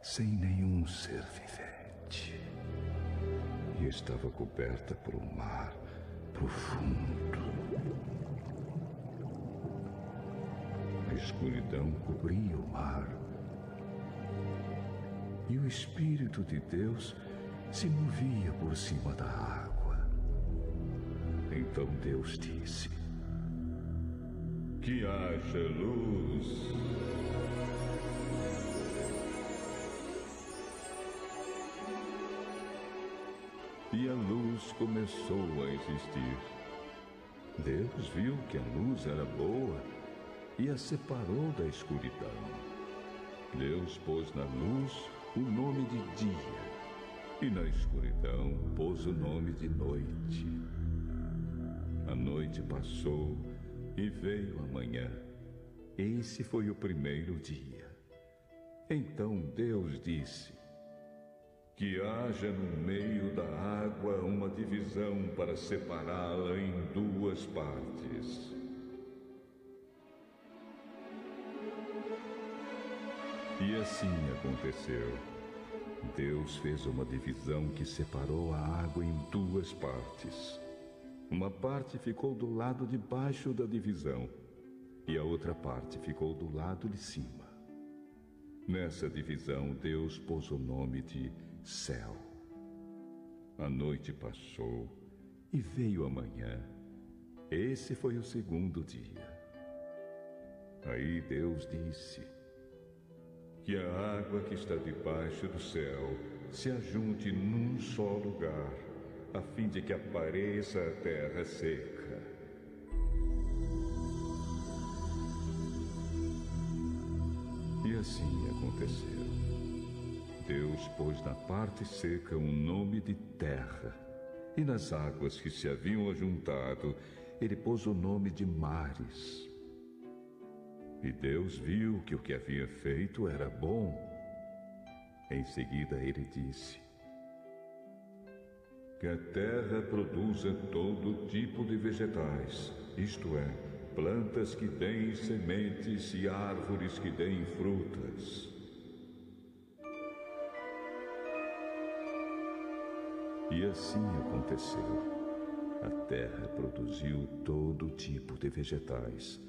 sem nenhum ser vivente, e estava coberta por um mar profundo. A escuridão cobria o mar. E o Espírito de Deus se movia por cima da água. Então Deus disse: Que haja luz. E a luz começou a existir. Deus viu que a luz era boa e a separou da escuridão. Deus pôs na luz o nome de dia e na escuridão pôs o nome de noite. A noite passou e veio a manhã. Esse foi o primeiro dia. Então Deus disse: Que haja no meio da água uma divisão para separá-la em duas partes. E assim aconteceu. Deus fez uma divisão que separou a água em duas partes. Uma parte ficou do lado de baixo da divisão e a outra parte ficou do lado de cima. Nessa divisão, Deus pôs o nome de céu. A noite passou e veio a manhã. Esse foi o segundo dia. Aí Deus disse: Que a água que está debaixo do céu se ajunte num só lugar, a fim de que apareça a terra seca. E assim aconteceu. Deus pôs na parte seca um nome de terra, e nas águas que se haviam ajuntado, ele pôs o nome de mares. E Deus viu que o que havia feito era bom. Em seguida ele disse: Que a terra produza todo tipo de vegetais, isto é, plantas que deem sementes e árvores que deem frutas. E assim aconteceu. A terra produziu todo tipo de vegetais,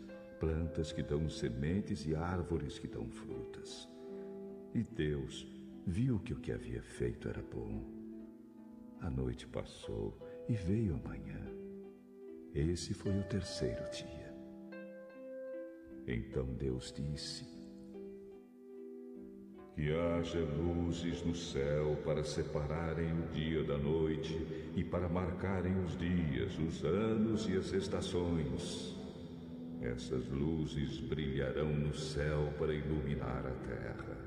plantas que dão sementes e árvores que dão frutas. E Deus viu que o que havia feito era bom. A noite passou e veio a manhã. Esse foi o terceiro dia. Então Deus disse: Que haja luzes no céu para separarem o dia da noite e para marcarem os dias, os anos e as estações. Essas luzes brilharão no céu para iluminar a terra.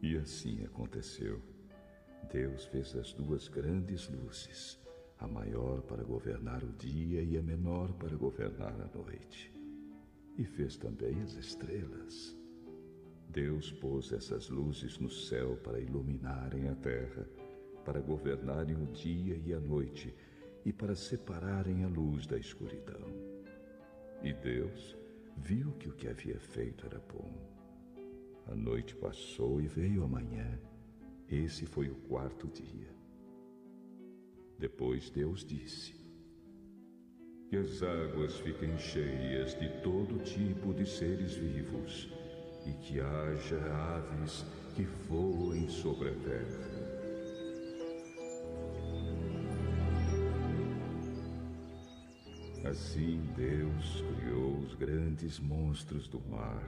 E assim aconteceu. Deus fez as duas grandes luzes, a maior para governar o dia e a menor para governar a noite. E fez também as estrelas. Deus pôs essas luzes no céu para iluminarem a terra, para governarem o dia e a noite e para separarem a luz da escuridão. E Deus viu que o que havia feito era bom. A noite passou e veio a manhã esse foi o quarto dia. Depois Deus disse: Que as águas fiquem cheias de todo tipo de seres vivos e que haja aves que voem sobre a terra. Assim Deus criou os grandes monstros do mar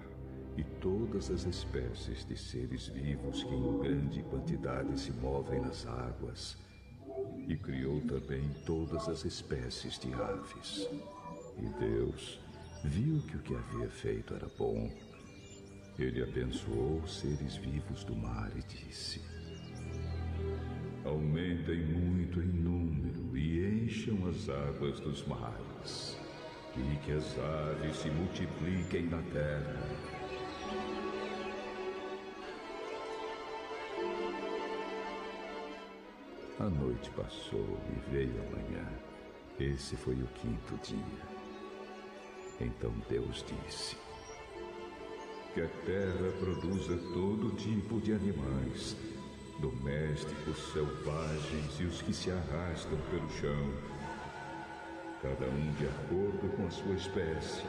e todas as espécies de seres vivos que em grande quantidade se movem nas águas, e criou também todas as espécies de aves. E Deus viu que o que havia feito era bom. Ele abençoou os seres vivos do mar e disse: Aumentem muito em número e encham as águas dos mares, e que as aves se multipliquem na terra A noite passou e veio a manhã. Esse foi o quinto dia. Então Deus disse: Que a terra produza todo tipo de animais, domésticos, selvagens e os que se arrastam pelo chão, cada um de acordo com a sua espécie.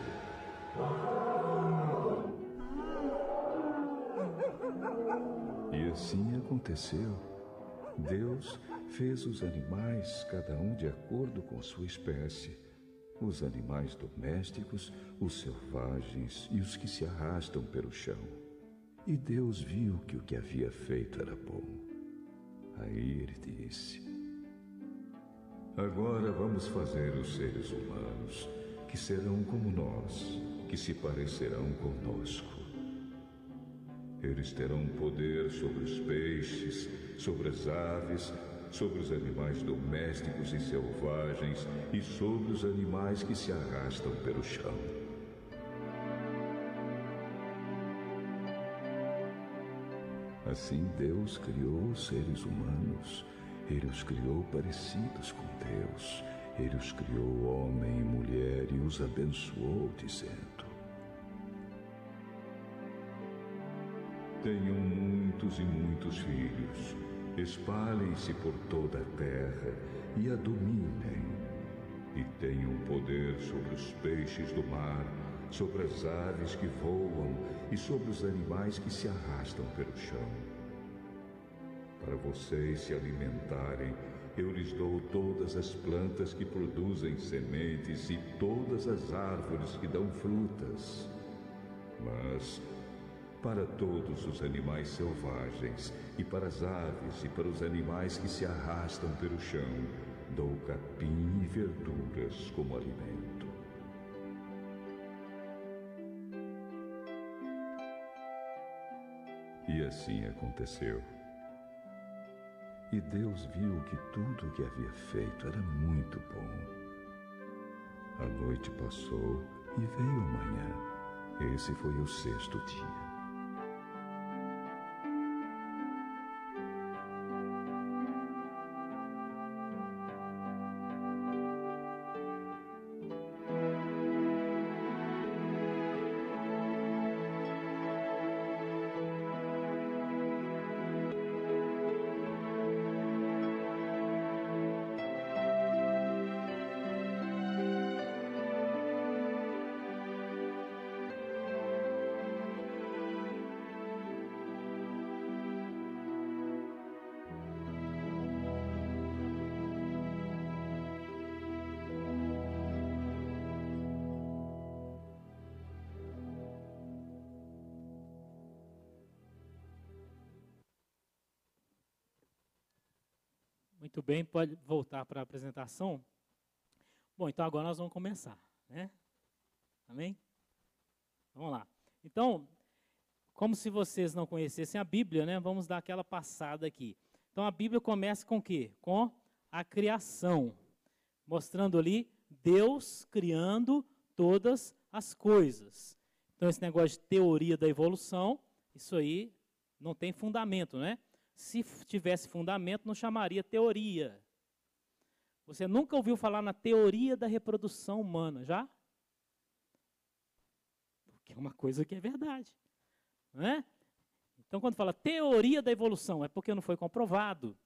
E assim aconteceu. Deus fez os animais, cada um de acordo com sua espécie, os animais domésticos, os selvagens e os que se arrastam pelo chão. E Deus viu que o que havia feito era bom. Aí ele disse: Agora vamos fazer os seres humanos, que serão como nós, que se parecerão conosco. Eles terão poder sobre os peixes, sobre as aves, sobre os animais domésticos e selvagens e sobre os animais que se arrastam pelo chão. Assim Deus criou os seres humanos. Ele os criou parecidos com Deus. Ele os criou homem e mulher e os abençoou, dizendo: Tenham muitos e muitos filhos espalhem-se por toda a terra e a dominem, e tenham poder sobre os peixes do mar, sobre as aves que voam e sobre os animais que se arrastam pelo chão. Para vocês se alimentarem, eu lhes dou todas as plantas que produzem sementes e todas as árvores que dão frutas. Mas para todos os animais selvagens, e para as aves e para os animais que se arrastam pelo chão, dou capim e verduras como alimento. E assim aconteceu. E Deus viu que tudo o que havia feito era muito bom. A noite passou e veio a manhã. Esse foi o sexto dia.
Bem, pode voltar para a apresentação. Bom, então agora nós vamos começar, né? Amém? Vamos lá. Então, como se vocês não conhecessem a Bíblia, né? Vamos dar aquela passada aqui. Então a Bíblia começa com o quê? Com a criação, mostrando ali Deus criando todas as coisas. Então esse negócio de teoria da evolução, isso aí não tem fundamento, né? Se tivesse fundamento, não chamaria teoria. Você nunca ouviu falar na teoria da reprodução humana, já? Porque é uma coisa que é verdade. Não é? Então, quando fala teoria da evolução, é porque não foi comprovado.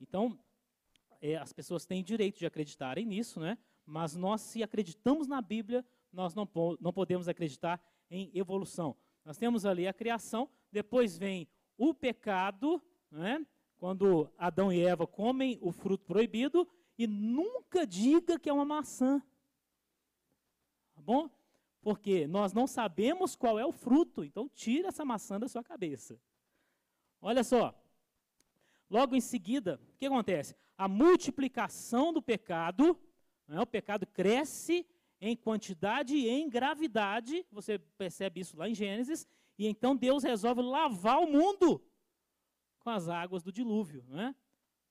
Então, é, as pessoas têm direito de acreditarem nisso, né? mas nós, se acreditamos na Bíblia, nós não, não podemos acreditar em evolução. Nós temos ali a criação, depois vem o pecado, né? quando Adão e Eva comem o fruto proibido, e nunca diga que é uma maçã. Tá bom? Porque nós não sabemos qual é o fruto, então tira essa maçã da sua cabeça. Olha só. Logo em seguida, o que acontece? A multiplicação do pecado, né? o pecado cresce em quantidade e em gravidade, você percebe isso lá em Gênesis, e então Deus resolve lavar o mundo com as águas do dilúvio, né?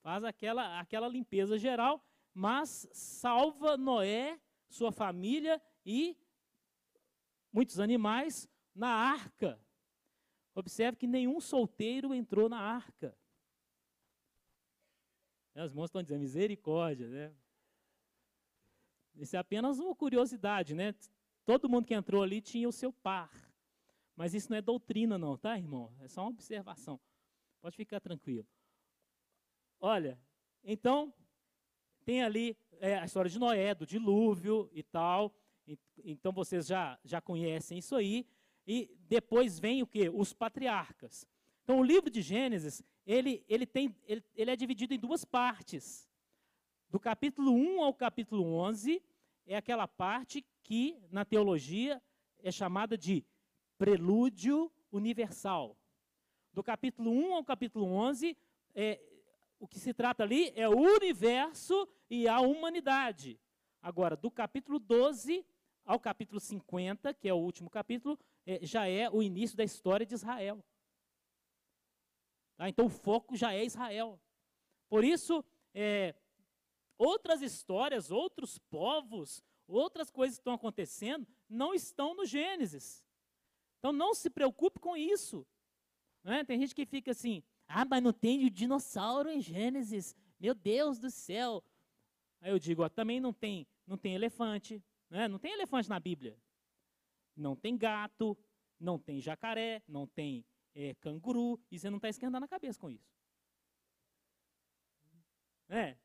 Faz aquela, aquela limpeza geral, mas salva Noé, sua família e muitos animais na arca. Observe que nenhum solteiro entrou na arca. As irmãos estão dizendo misericórdia, né? Isso é apenas uma curiosidade, né? Todo mundo que entrou ali tinha o seu par. Mas isso não é doutrina, não, tá, irmão? É só uma observação. Pode ficar tranquilo. Olha, então, tem ali é, a história de Noé, do dilúvio e tal. Então, vocês já, já conhecem isso aí. E depois vem o que? Os patriarcas. Então, o livro de Gênesis, ele, ele, tem, ele, ele é dividido em duas partes. Do capítulo 1 ao capítulo 11, é aquela parte que, na teologia, é chamada de prelúdio universal. Do capítulo 1 ao capítulo 11, é, o que se trata ali é o universo e a humanidade. Agora, do capítulo 12 ao capítulo 50, que é o último capítulo, é, já é o início da história de Israel. Ah, então o foco já é Israel. Por isso, é, outras histórias, outros povos, outras coisas que estão acontecendo, não estão no Gênesis. Então não se preocupe com isso. Né? Tem gente que fica assim, ah, mas não tem o dinossauro em Gênesis. Meu Deus do céu. Aí eu digo, ó, também não tem, não tem elefante. Né? Não tem elefante na Bíblia. Não tem gato, não tem jacaré, não tem é, canguru, e você não está esquentando a cabeça com isso. É.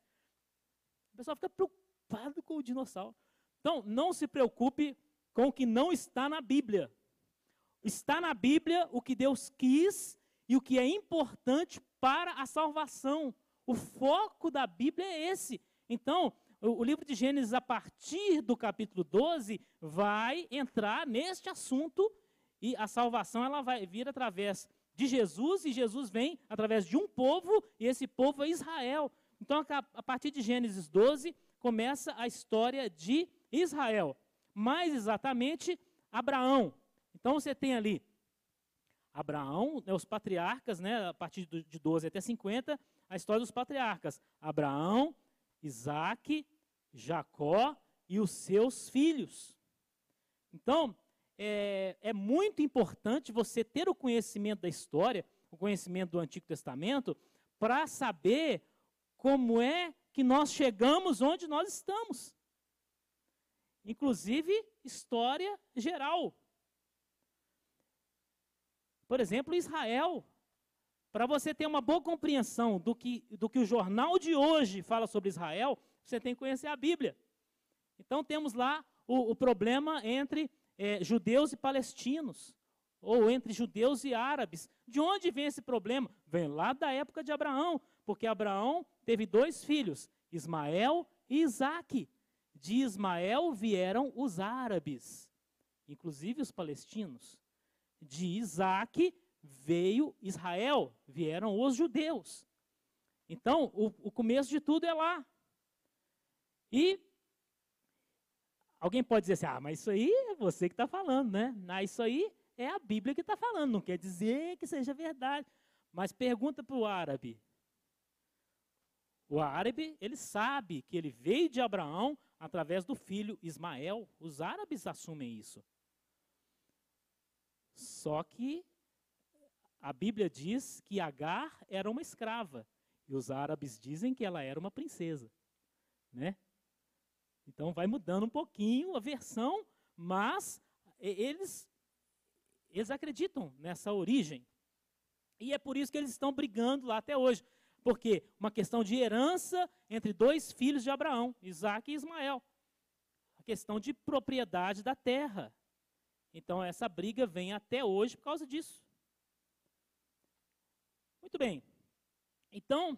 O pessoal fica preocupado com o dinossauro. Então, não se preocupe com o que não está na Bíblia. Está na Bíblia o que Deus quis e o que é importante para a salvação. O foco da Bíblia é esse. Então, o, livro de Gênesis, a partir do capítulo 12, vai entrar neste assunto e a salvação ela vai vir através de Jesus e Jesus vem através de um povo e esse povo é Israel. Então, a partir de Gênesis 12, começa a história de Israel. Mais exatamente, Abraão. Então, você tem ali Abraão, né, os patriarcas, né, a partir de 12 até 50, a história dos patriarcas. Abraão, Isaac, Jacó e os seus filhos. Então, é, é muito importante você ter o conhecimento da história, o conhecimento do Antigo Testamento, para saber como é que nós chegamos onde nós estamos. Inclusive, história geral. Por exemplo, Israel. Para você ter uma boa compreensão do que, do que o jornal de hoje fala sobre Israel, você tem que conhecer a Bíblia. Então, temos lá o, o problema entre é, judeus e palestinos, ou entre judeus e árabes. De onde vem esse problema? Vem lá da época de Abraão, porque Abraão teve dois filhos, Ismael e Isaque. De Ismael vieram os árabes, inclusive os palestinos. De Isaque veio Israel, vieram os judeus. Então, o, o começo de tudo é lá. E Alguém pode dizer assim, ah, mas isso aí é você que está falando, né? Ah, isso aí é a Bíblia que está falando, não quer dizer que seja verdade. Mas pergunta para o árabe. O árabe, ele sabe que ele veio de Abraão através do filho Ismael. Os árabes assumem isso. Só que a Bíblia diz que Agar era uma escrava. E os árabes dizem que ela era uma princesa. Né? Então vai mudando um pouquinho a versão, mas eles, eles acreditam nessa origem. E é por isso que eles estão brigando lá até hoje. Porque uma questão de herança entre dois filhos de Abraão, Isaac e Ismael. A questão de propriedade da terra. Então essa briga vem até hoje por causa disso. Muito bem. Então,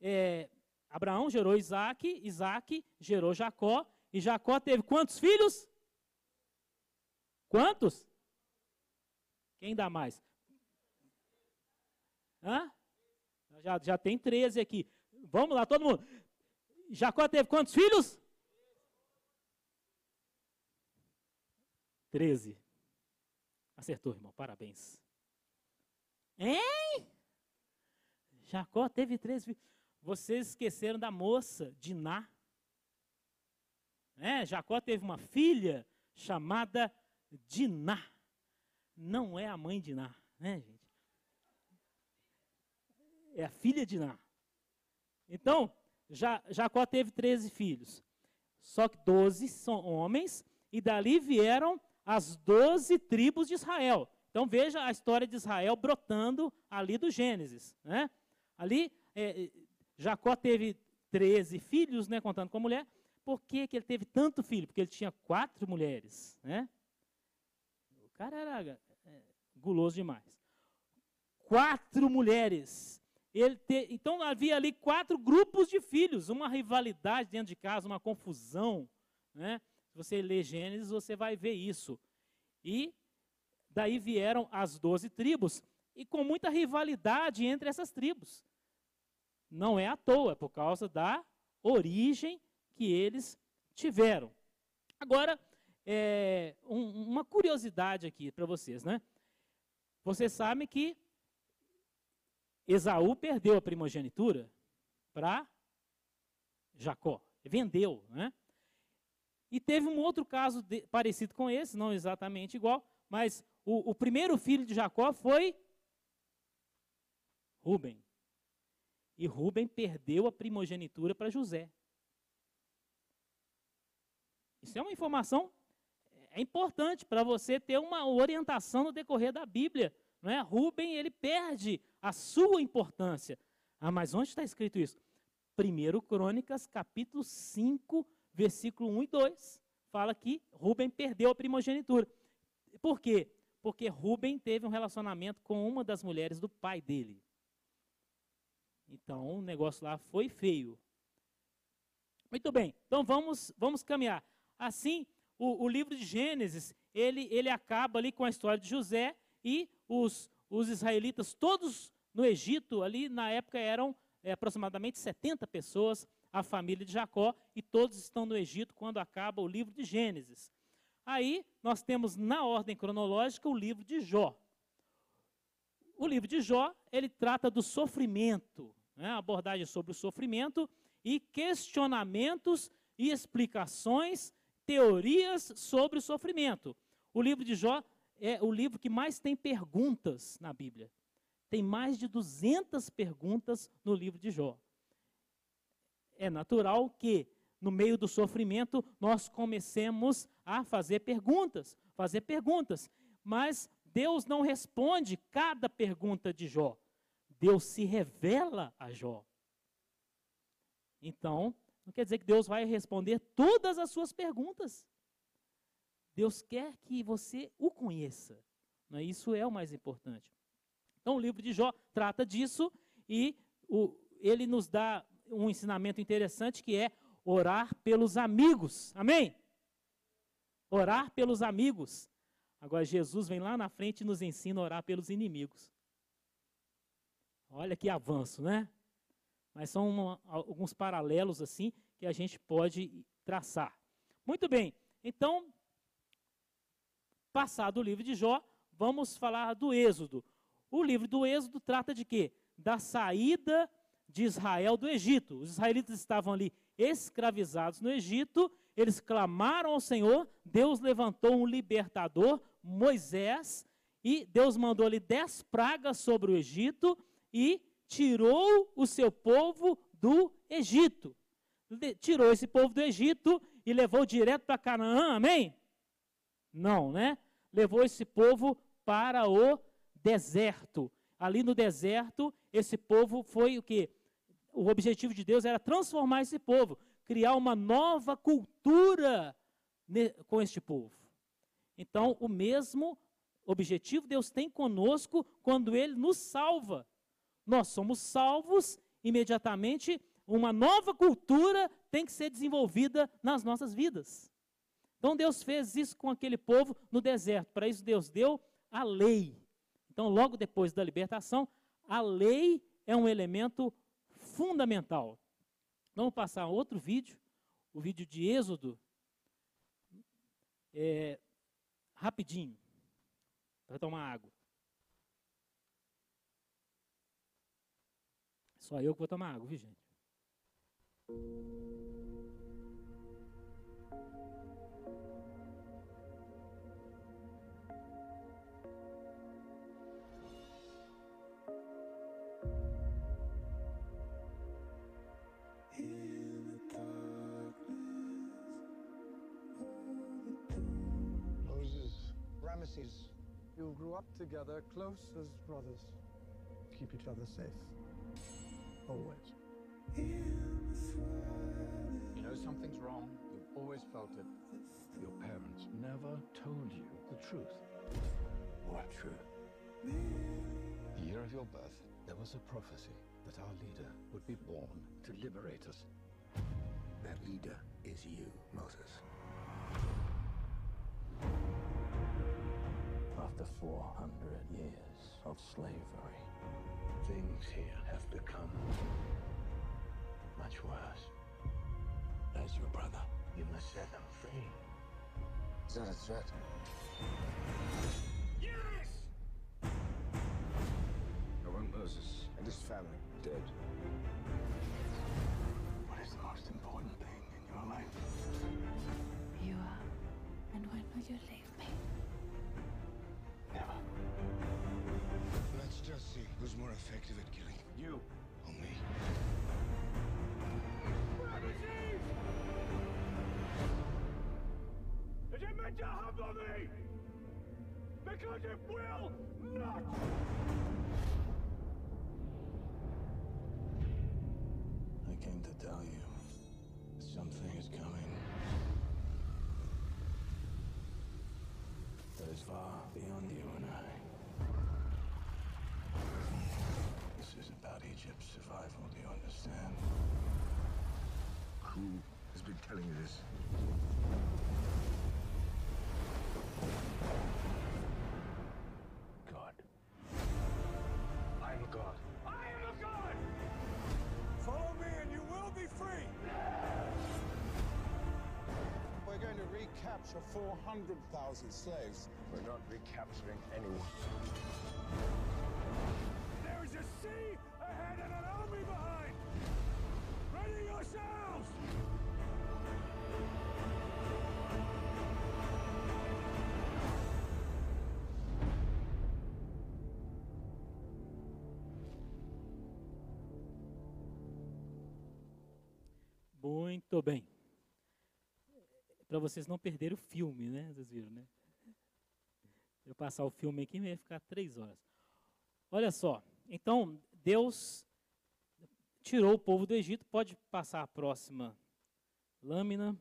é, Abraão gerou Isaac, Isaac gerou Jacó, e Jacó teve quantos filhos? Quantos? Quem dá mais? Hã? Já, já tem 13 aqui. Vamos lá, todo mundo. Jacó teve quantos filhos? 13. Acertou, irmão. Parabéns. Hein? Jacó teve 13 filhos. Vocês esqueceram da moça, Diná. É, Jacó teve uma filha chamada Diná. Não é a mãe de Diná, né, gente? É a filha de Diná. Então, Jacó teve 13 filhos. Só que 12 são homens, e dali vieram as 12 tribos de Israel. Então veja a história de Israel brotando ali do Gênesis. Né? Ali, é, Jacó teve 13 filhos, né, contando com a mulher. Por que, que ele teve tanto filho? Porque ele tinha quatro mulheres. Né? O cara era é, guloso demais. Quatro mulheres. Ele te, então havia ali quatro grupos de filhos, uma rivalidade dentro de casa, uma confusão. Né? Se você ler Gênesis, você vai ver isso. E daí vieram as doze tribos, e com muita rivalidade entre essas tribos. Não é à toa, é por causa da origem que eles tiveram. Agora, é, um, uma curiosidade aqui para vocês, né? Vocês sabem que Esaú perdeu a primogenitura para Jacó. Vendeu, né? E teve um outro caso de, parecido com esse, não exatamente igual, mas o, o primeiro filho de Jacó foi Rubem. E Rubem perdeu a primogenitura para José. Isso é uma informação é importante para você ter uma orientação no decorrer da Bíblia. Não é? Rubem, ele perde a sua importância. Ah, mas onde está escrito isso? 1 Crônicas, capítulo 5, versículo 1 e 2. Fala que Rubem perdeu a primogenitura. Por quê? Porque Rubem teve um relacionamento com uma das mulheres do pai dele. Então, o negócio lá foi feio. Muito bem, então vamos, vamos caminhar. Assim, o, o, livro de Gênesis, ele, ele acaba ali com a história de José e os, os israelitas, todos no Egito, ali na época eram é, aproximadamente 70 pessoas, a família de Jacó, e todos estão no Egito quando acaba o livro de Gênesis. Aí nós temos na ordem cronológica o livro de Jó. O livro de Jó, ele trata do sofrimento, né, abordagem sobre o sofrimento e questionamentos e explicações, teorias sobre o sofrimento. O livro de Jó é o livro que mais tem perguntas na Bíblia. Tem mais de 200 perguntas no livro de Jó. É natural que, no meio do sofrimento, nós comecemos a fazer perguntas, fazer perguntas. Mas Deus não responde cada pergunta de Jó. Deus se revela a Jó. Então, não quer dizer que Deus vai responder todas as suas perguntas. Deus quer que você o conheça. Né? Isso é o mais importante. Então, o livro de Jó trata disso e o, ele nos dá um ensinamento interessante que é orar pelos amigos. Amém? Orar pelos amigos. Agora, Jesus vem lá na frente e nos ensina a orar pelos inimigos. Olha que avanço, né? Mas são uma, alguns paralelos assim que a gente pode traçar. Muito bem, então, passado o livro de Jó, vamos falar do Êxodo. O livro do Êxodo trata de quê? Da saída de Israel do Egito. Os israelitas estavam ali escravizados no Egito, eles clamaram ao Senhor, Deus levantou um libertador, Moisés, e Deus mandou ali dez pragas sobre o Egito, e tirou o seu povo do Egito. Tirou esse povo do Egito e levou direto para Canaã, amém? Não, né? Levou esse povo para o deserto. Ali no deserto, esse povo foi o que? O objetivo de Deus era transformar esse povo, criar uma nova cultura com este povo. Então, o mesmo objetivo Deus tem conosco quando Ele nos salva nós somos salvos, imediatamente uma nova cultura tem que ser desenvolvida nas nossas vidas. Então Deus fez isso com aquele povo no deserto. Para isso Deus deu a lei. Então, logo depois da libertação, a lei é um elemento fundamental. Vamos passar outro vídeo, o vídeo de Êxodo, é, rapidinho, para tomar água. Só eu que vou tomar água, viu, gente?
Moses, Ramesses, you grew up together close as brothers. Keep each other safe. Always.
You know something's wrong. You've always felt it. Your parents never told you the truth.
What truth?
The year of your birth,
There was a prophecy that our leader would be born to liberate us. That leader is you, Moses. 400 years of slavery, things here have become much worse. As your brother, you must set them free.
Is that a threat?
Yes!
I want Moses and his
family dead.
What is the most important thing in your life?
You are. And when will you leave me?
Never.
Let's just see who's more effective at killing.
You.
Or me.
Is it meant to humble me? Because it will not! I came to tell you something is coming. That is far beyond you and I.
telling you this?
God. I am a god. I am a god! Follow me and you will be free!
We're going to recapture 400,000 slaves.
We're not recapturing anyone.
There is a sea ahead and an army behind! Ready yourselves!
Muito bem. Para vocês não perderem o filme, né? Vocês viram, né? Eu passar o filme aqui, vai ficar três horas. Olha só. Então, Deus tirou o povo do Egito. Pode passar a próxima lâmina.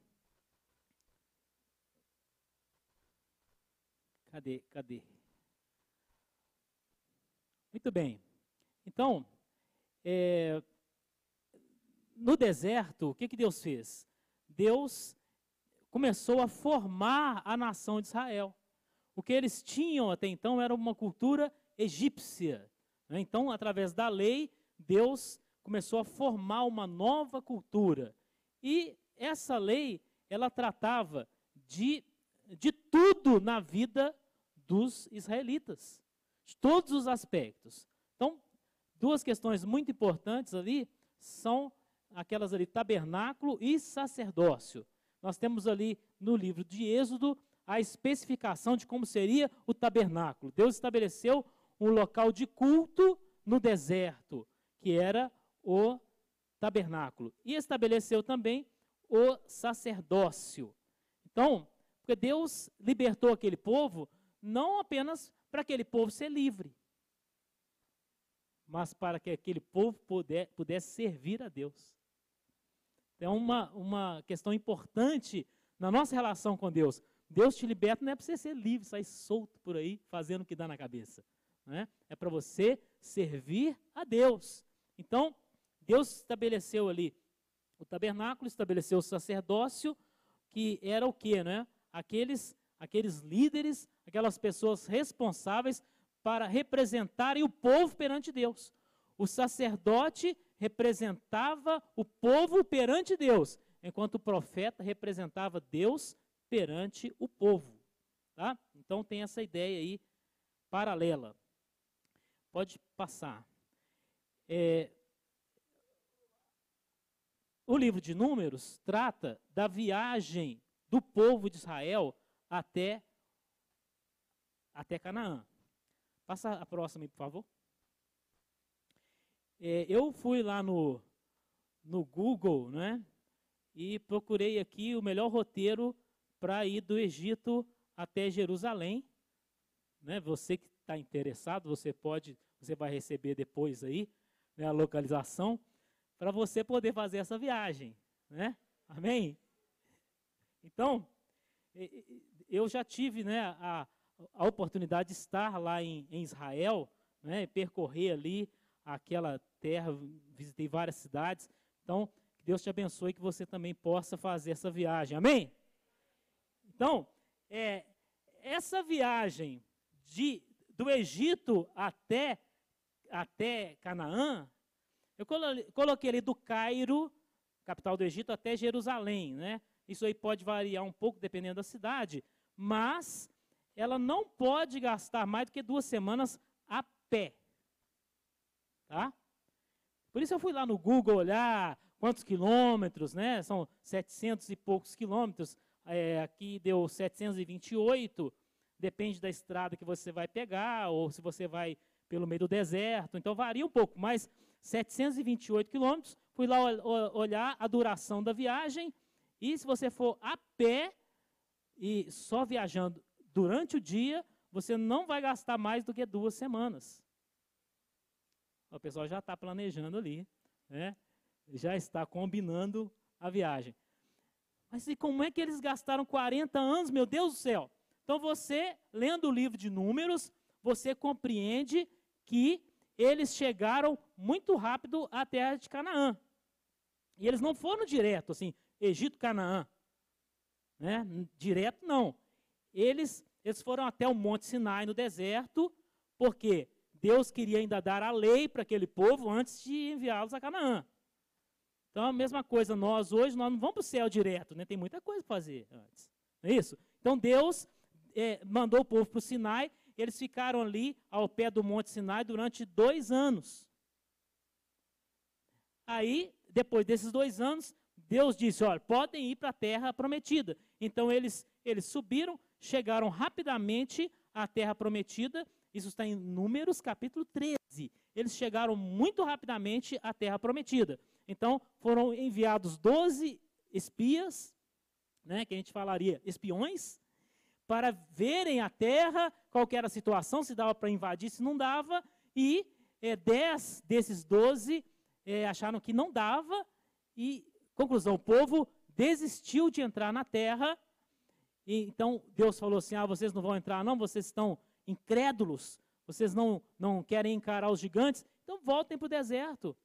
Cadê? Cadê? Muito bem. Então, é, no deserto, o que, que Deus fez? Deus começou a formar a nação de Israel. O que eles tinham até então era uma cultura egípcia. né? Então, através da lei, Deus começou a formar uma nova cultura. E essa lei, ela tratava de, de tudo na vida dos israelitas, de todos os aspectos. Então, duas questões muito importantes ali são aquelas ali, tabernáculo e sacerdócio. Nós temos ali no livro de Êxodo a especificação de como seria o tabernáculo. Deus estabeleceu um local de culto no deserto, que era o tabernáculo. E estabeleceu também o sacerdócio. Então, porque Deus libertou aquele povo não apenas para aquele povo ser livre, mas para que aquele povo puder, pudesse servir a Deus. É uma, uma questão importante na nossa relação com Deus. Deus te liberta não é para você ser livre, sair solto por aí, fazendo o que dá na cabeça. Né? É para você servir a Deus. Então, Deus estabeleceu ali o tabernáculo, estabeleceu o sacerdócio, que era o quê? Né? Aqueles, aqueles líderes, aquelas pessoas responsáveis para representarem o povo perante Deus. O sacerdote representava o povo perante Deus, enquanto o profeta representava Deus perante o povo. Tá? Então tem essa ideia aí paralela. Pode passar. É, o livro de Números trata da viagem do povo de Israel até, até Canaã. Passa a próxima aí, por favor. É, eu fui lá no, no Google, né? E procurei aqui o melhor roteiro para ir do Egito até Jerusalém. Né? Você que está interessado, você pode, você vai receber depois aí né, a localização para você poder fazer essa viagem, né? Amém? Então, eu já tive né, a, a oportunidade de estar lá em, em Israel, né, percorrer ali aquela terra, visitei várias cidades. Então, que Deus te abençoe que você também possa fazer essa viagem. Amém? Então, é, essa viagem de, do Egito até, até Canaã, eu coloquei ali do Cairo, capital do Egito, até Jerusalém. Né? Isso aí pode variar um pouco dependendo da cidade, mas ela não pode gastar mais do que duas semanas a pé. Tá? Por isso eu fui lá no Google olhar quantos quilômetros, né? São 700 e poucos quilômetros. É, aqui deu 728. Depende da estrada que você vai pegar, ou se você vai pelo meio do deserto. Então varia um pouco, mas 728 quilômetros. Fui lá olhar a duração da viagem. E se você for a pé e só viajando durante o dia, você não vai gastar mais do que duas semanas. O pessoal já está planejando ali, né? já está combinando a viagem. Mas e como é que eles gastaram 40 anos, meu Deus do céu? Então você, lendo o livro de Números, você compreende que eles chegaram muito rápido à terra de Canaã. E eles não foram direto, assim, Egito, Canaã. Né? Direto não. Eles eles foram até o Monte Sinai, no deserto, porque Deus queria ainda dar a lei para aquele povo antes de enviá-los a Canaã. Então, a mesma coisa, nós hoje, nós não vamos para o céu direto, né? tem muita coisa para fazer antes. Não é isso? Então, Deus é, mandou o povo para o Sinai, eles ficaram ali ao pé do Monte Sinai durante dois anos. Aí, depois desses dois anos, Deus disse: olha, podem ir para a terra prometida. Então, eles, eles subiram, chegaram rapidamente à terra prometida. Isso está em Números capítulo 13. Eles chegaram muito rapidamente à terra prometida. Então, foram enviados 12 espias, né, que a gente falaria espiões, para verem a terra, qual era a situação, se dava para invadir, se não dava, e é, 10 desses 12 é, acharam que não dava, e, conclusão, o povo desistiu de entrar na terra e, então Deus falou assim: ah, vocês não vão entrar, não, vocês estão incrédulos, vocês não, não querem encarar os gigantes, então voltem para o deserto.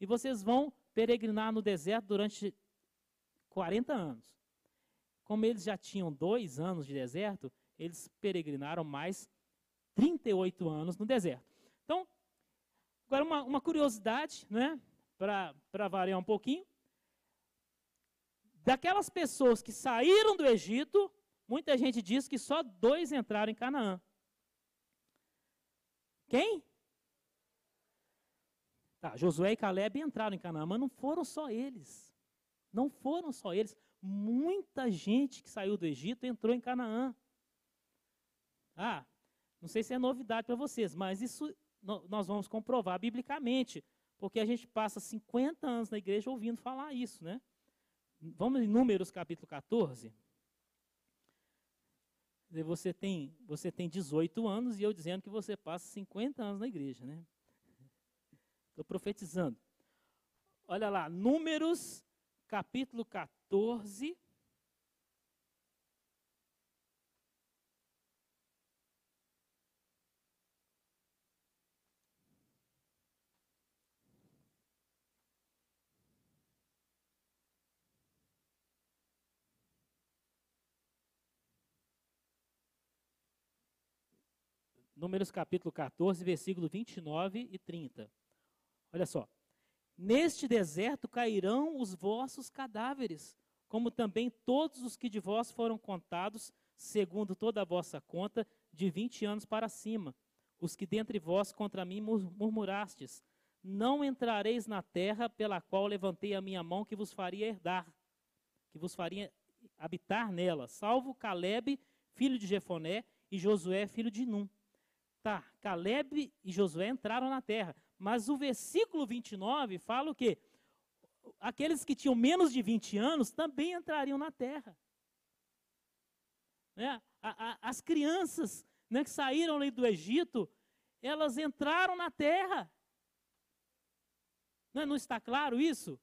E vocês vão peregrinar no deserto durante 40 anos. Como eles já tinham dois anos de deserto, eles peregrinaram mais 38 anos no deserto. Então, agora uma, uma curiosidade, né, para variar um pouquinho. Daquelas pessoas que saíram do Egito, Muita gente diz que só dois entraram em Canaã. Quem? Tá, Josué e Caleb entraram em Canaã, mas não foram só eles. Não foram só eles. Muita gente que saiu do Egito entrou em Canaã. Ah, não sei se é novidade para vocês, mas isso nós vamos comprovar biblicamente, porque a gente passa 50 anos na igreja ouvindo falar isso, né? Vamos em Números capítulo 14 você tem, você tem 18 anos e eu dizendo que você passa 50 anos na igreja, né? Estou profetizando. Olha lá, Números, capítulo 14. Números capítulo 14, versículo 29 e 30. Olha só. Neste deserto cairão os vossos cadáveres, como também todos os que de vós foram contados, segundo toda a vossa conta, de vinte anos para cima, os que dentre vós contra mim murmurastes. Não entrareis na terra pela qual levantei a minha mão, que vos faria herdar, que vos faria habitar nela, salvo Caleb, filho de Jefoné, e Josué, filho de Num Tá, Caleb e Josué entraram na terra. Mas o versículo 29 fala o quê? Aqueles que tinham menos de 20 anos também entrariam na terra. Né? A, a, as crianças né, que saíram do Egito, elas entraram na terra. Não, é, não está claro isso?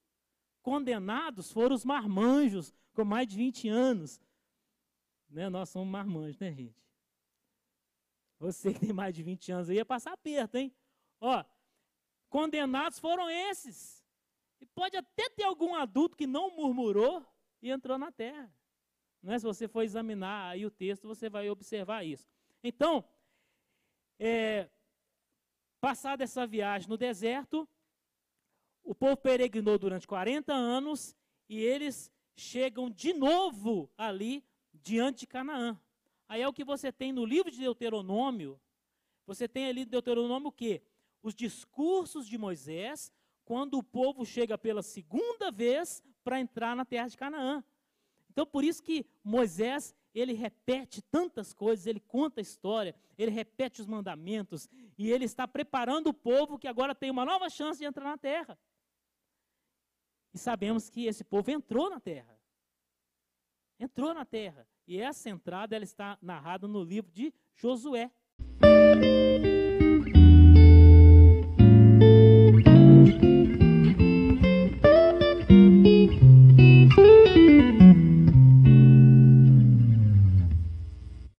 Condenados foram os marmanjos com mais de 20 anos. Né, nós somos marmanjos, né, gente? Você que tem mais de 20 anos aí ia passar aperto, hein? Ó, condenados foram esses. E pode até ter algum adulto que não murmurou e entrou na terra. Não é? Se você for examinar aí o texto, você vai observar isso. Então, é, passada essa viagem no deserto, o povo peregrinou durante 40 anos e eles chegam de novo ali diante de Canaã. Aí é o que você tem no livro de Deuteronômio. Você tem ali Deuteronômio o quê? Os discursos de Moisés quando o povo chega pela segunda vez para entrar na terra de Canaã. Então, por isso que Moisés, ele repete tantas coisas, ele conta a história, ele repete os mandamentos, e ele está preparando o povo que agora tem uma nova chance de entrar na terra. E sabemos que esse povo entrou na terra. Entrou na terra. E essa entrada ela está narrada no livro de Josué.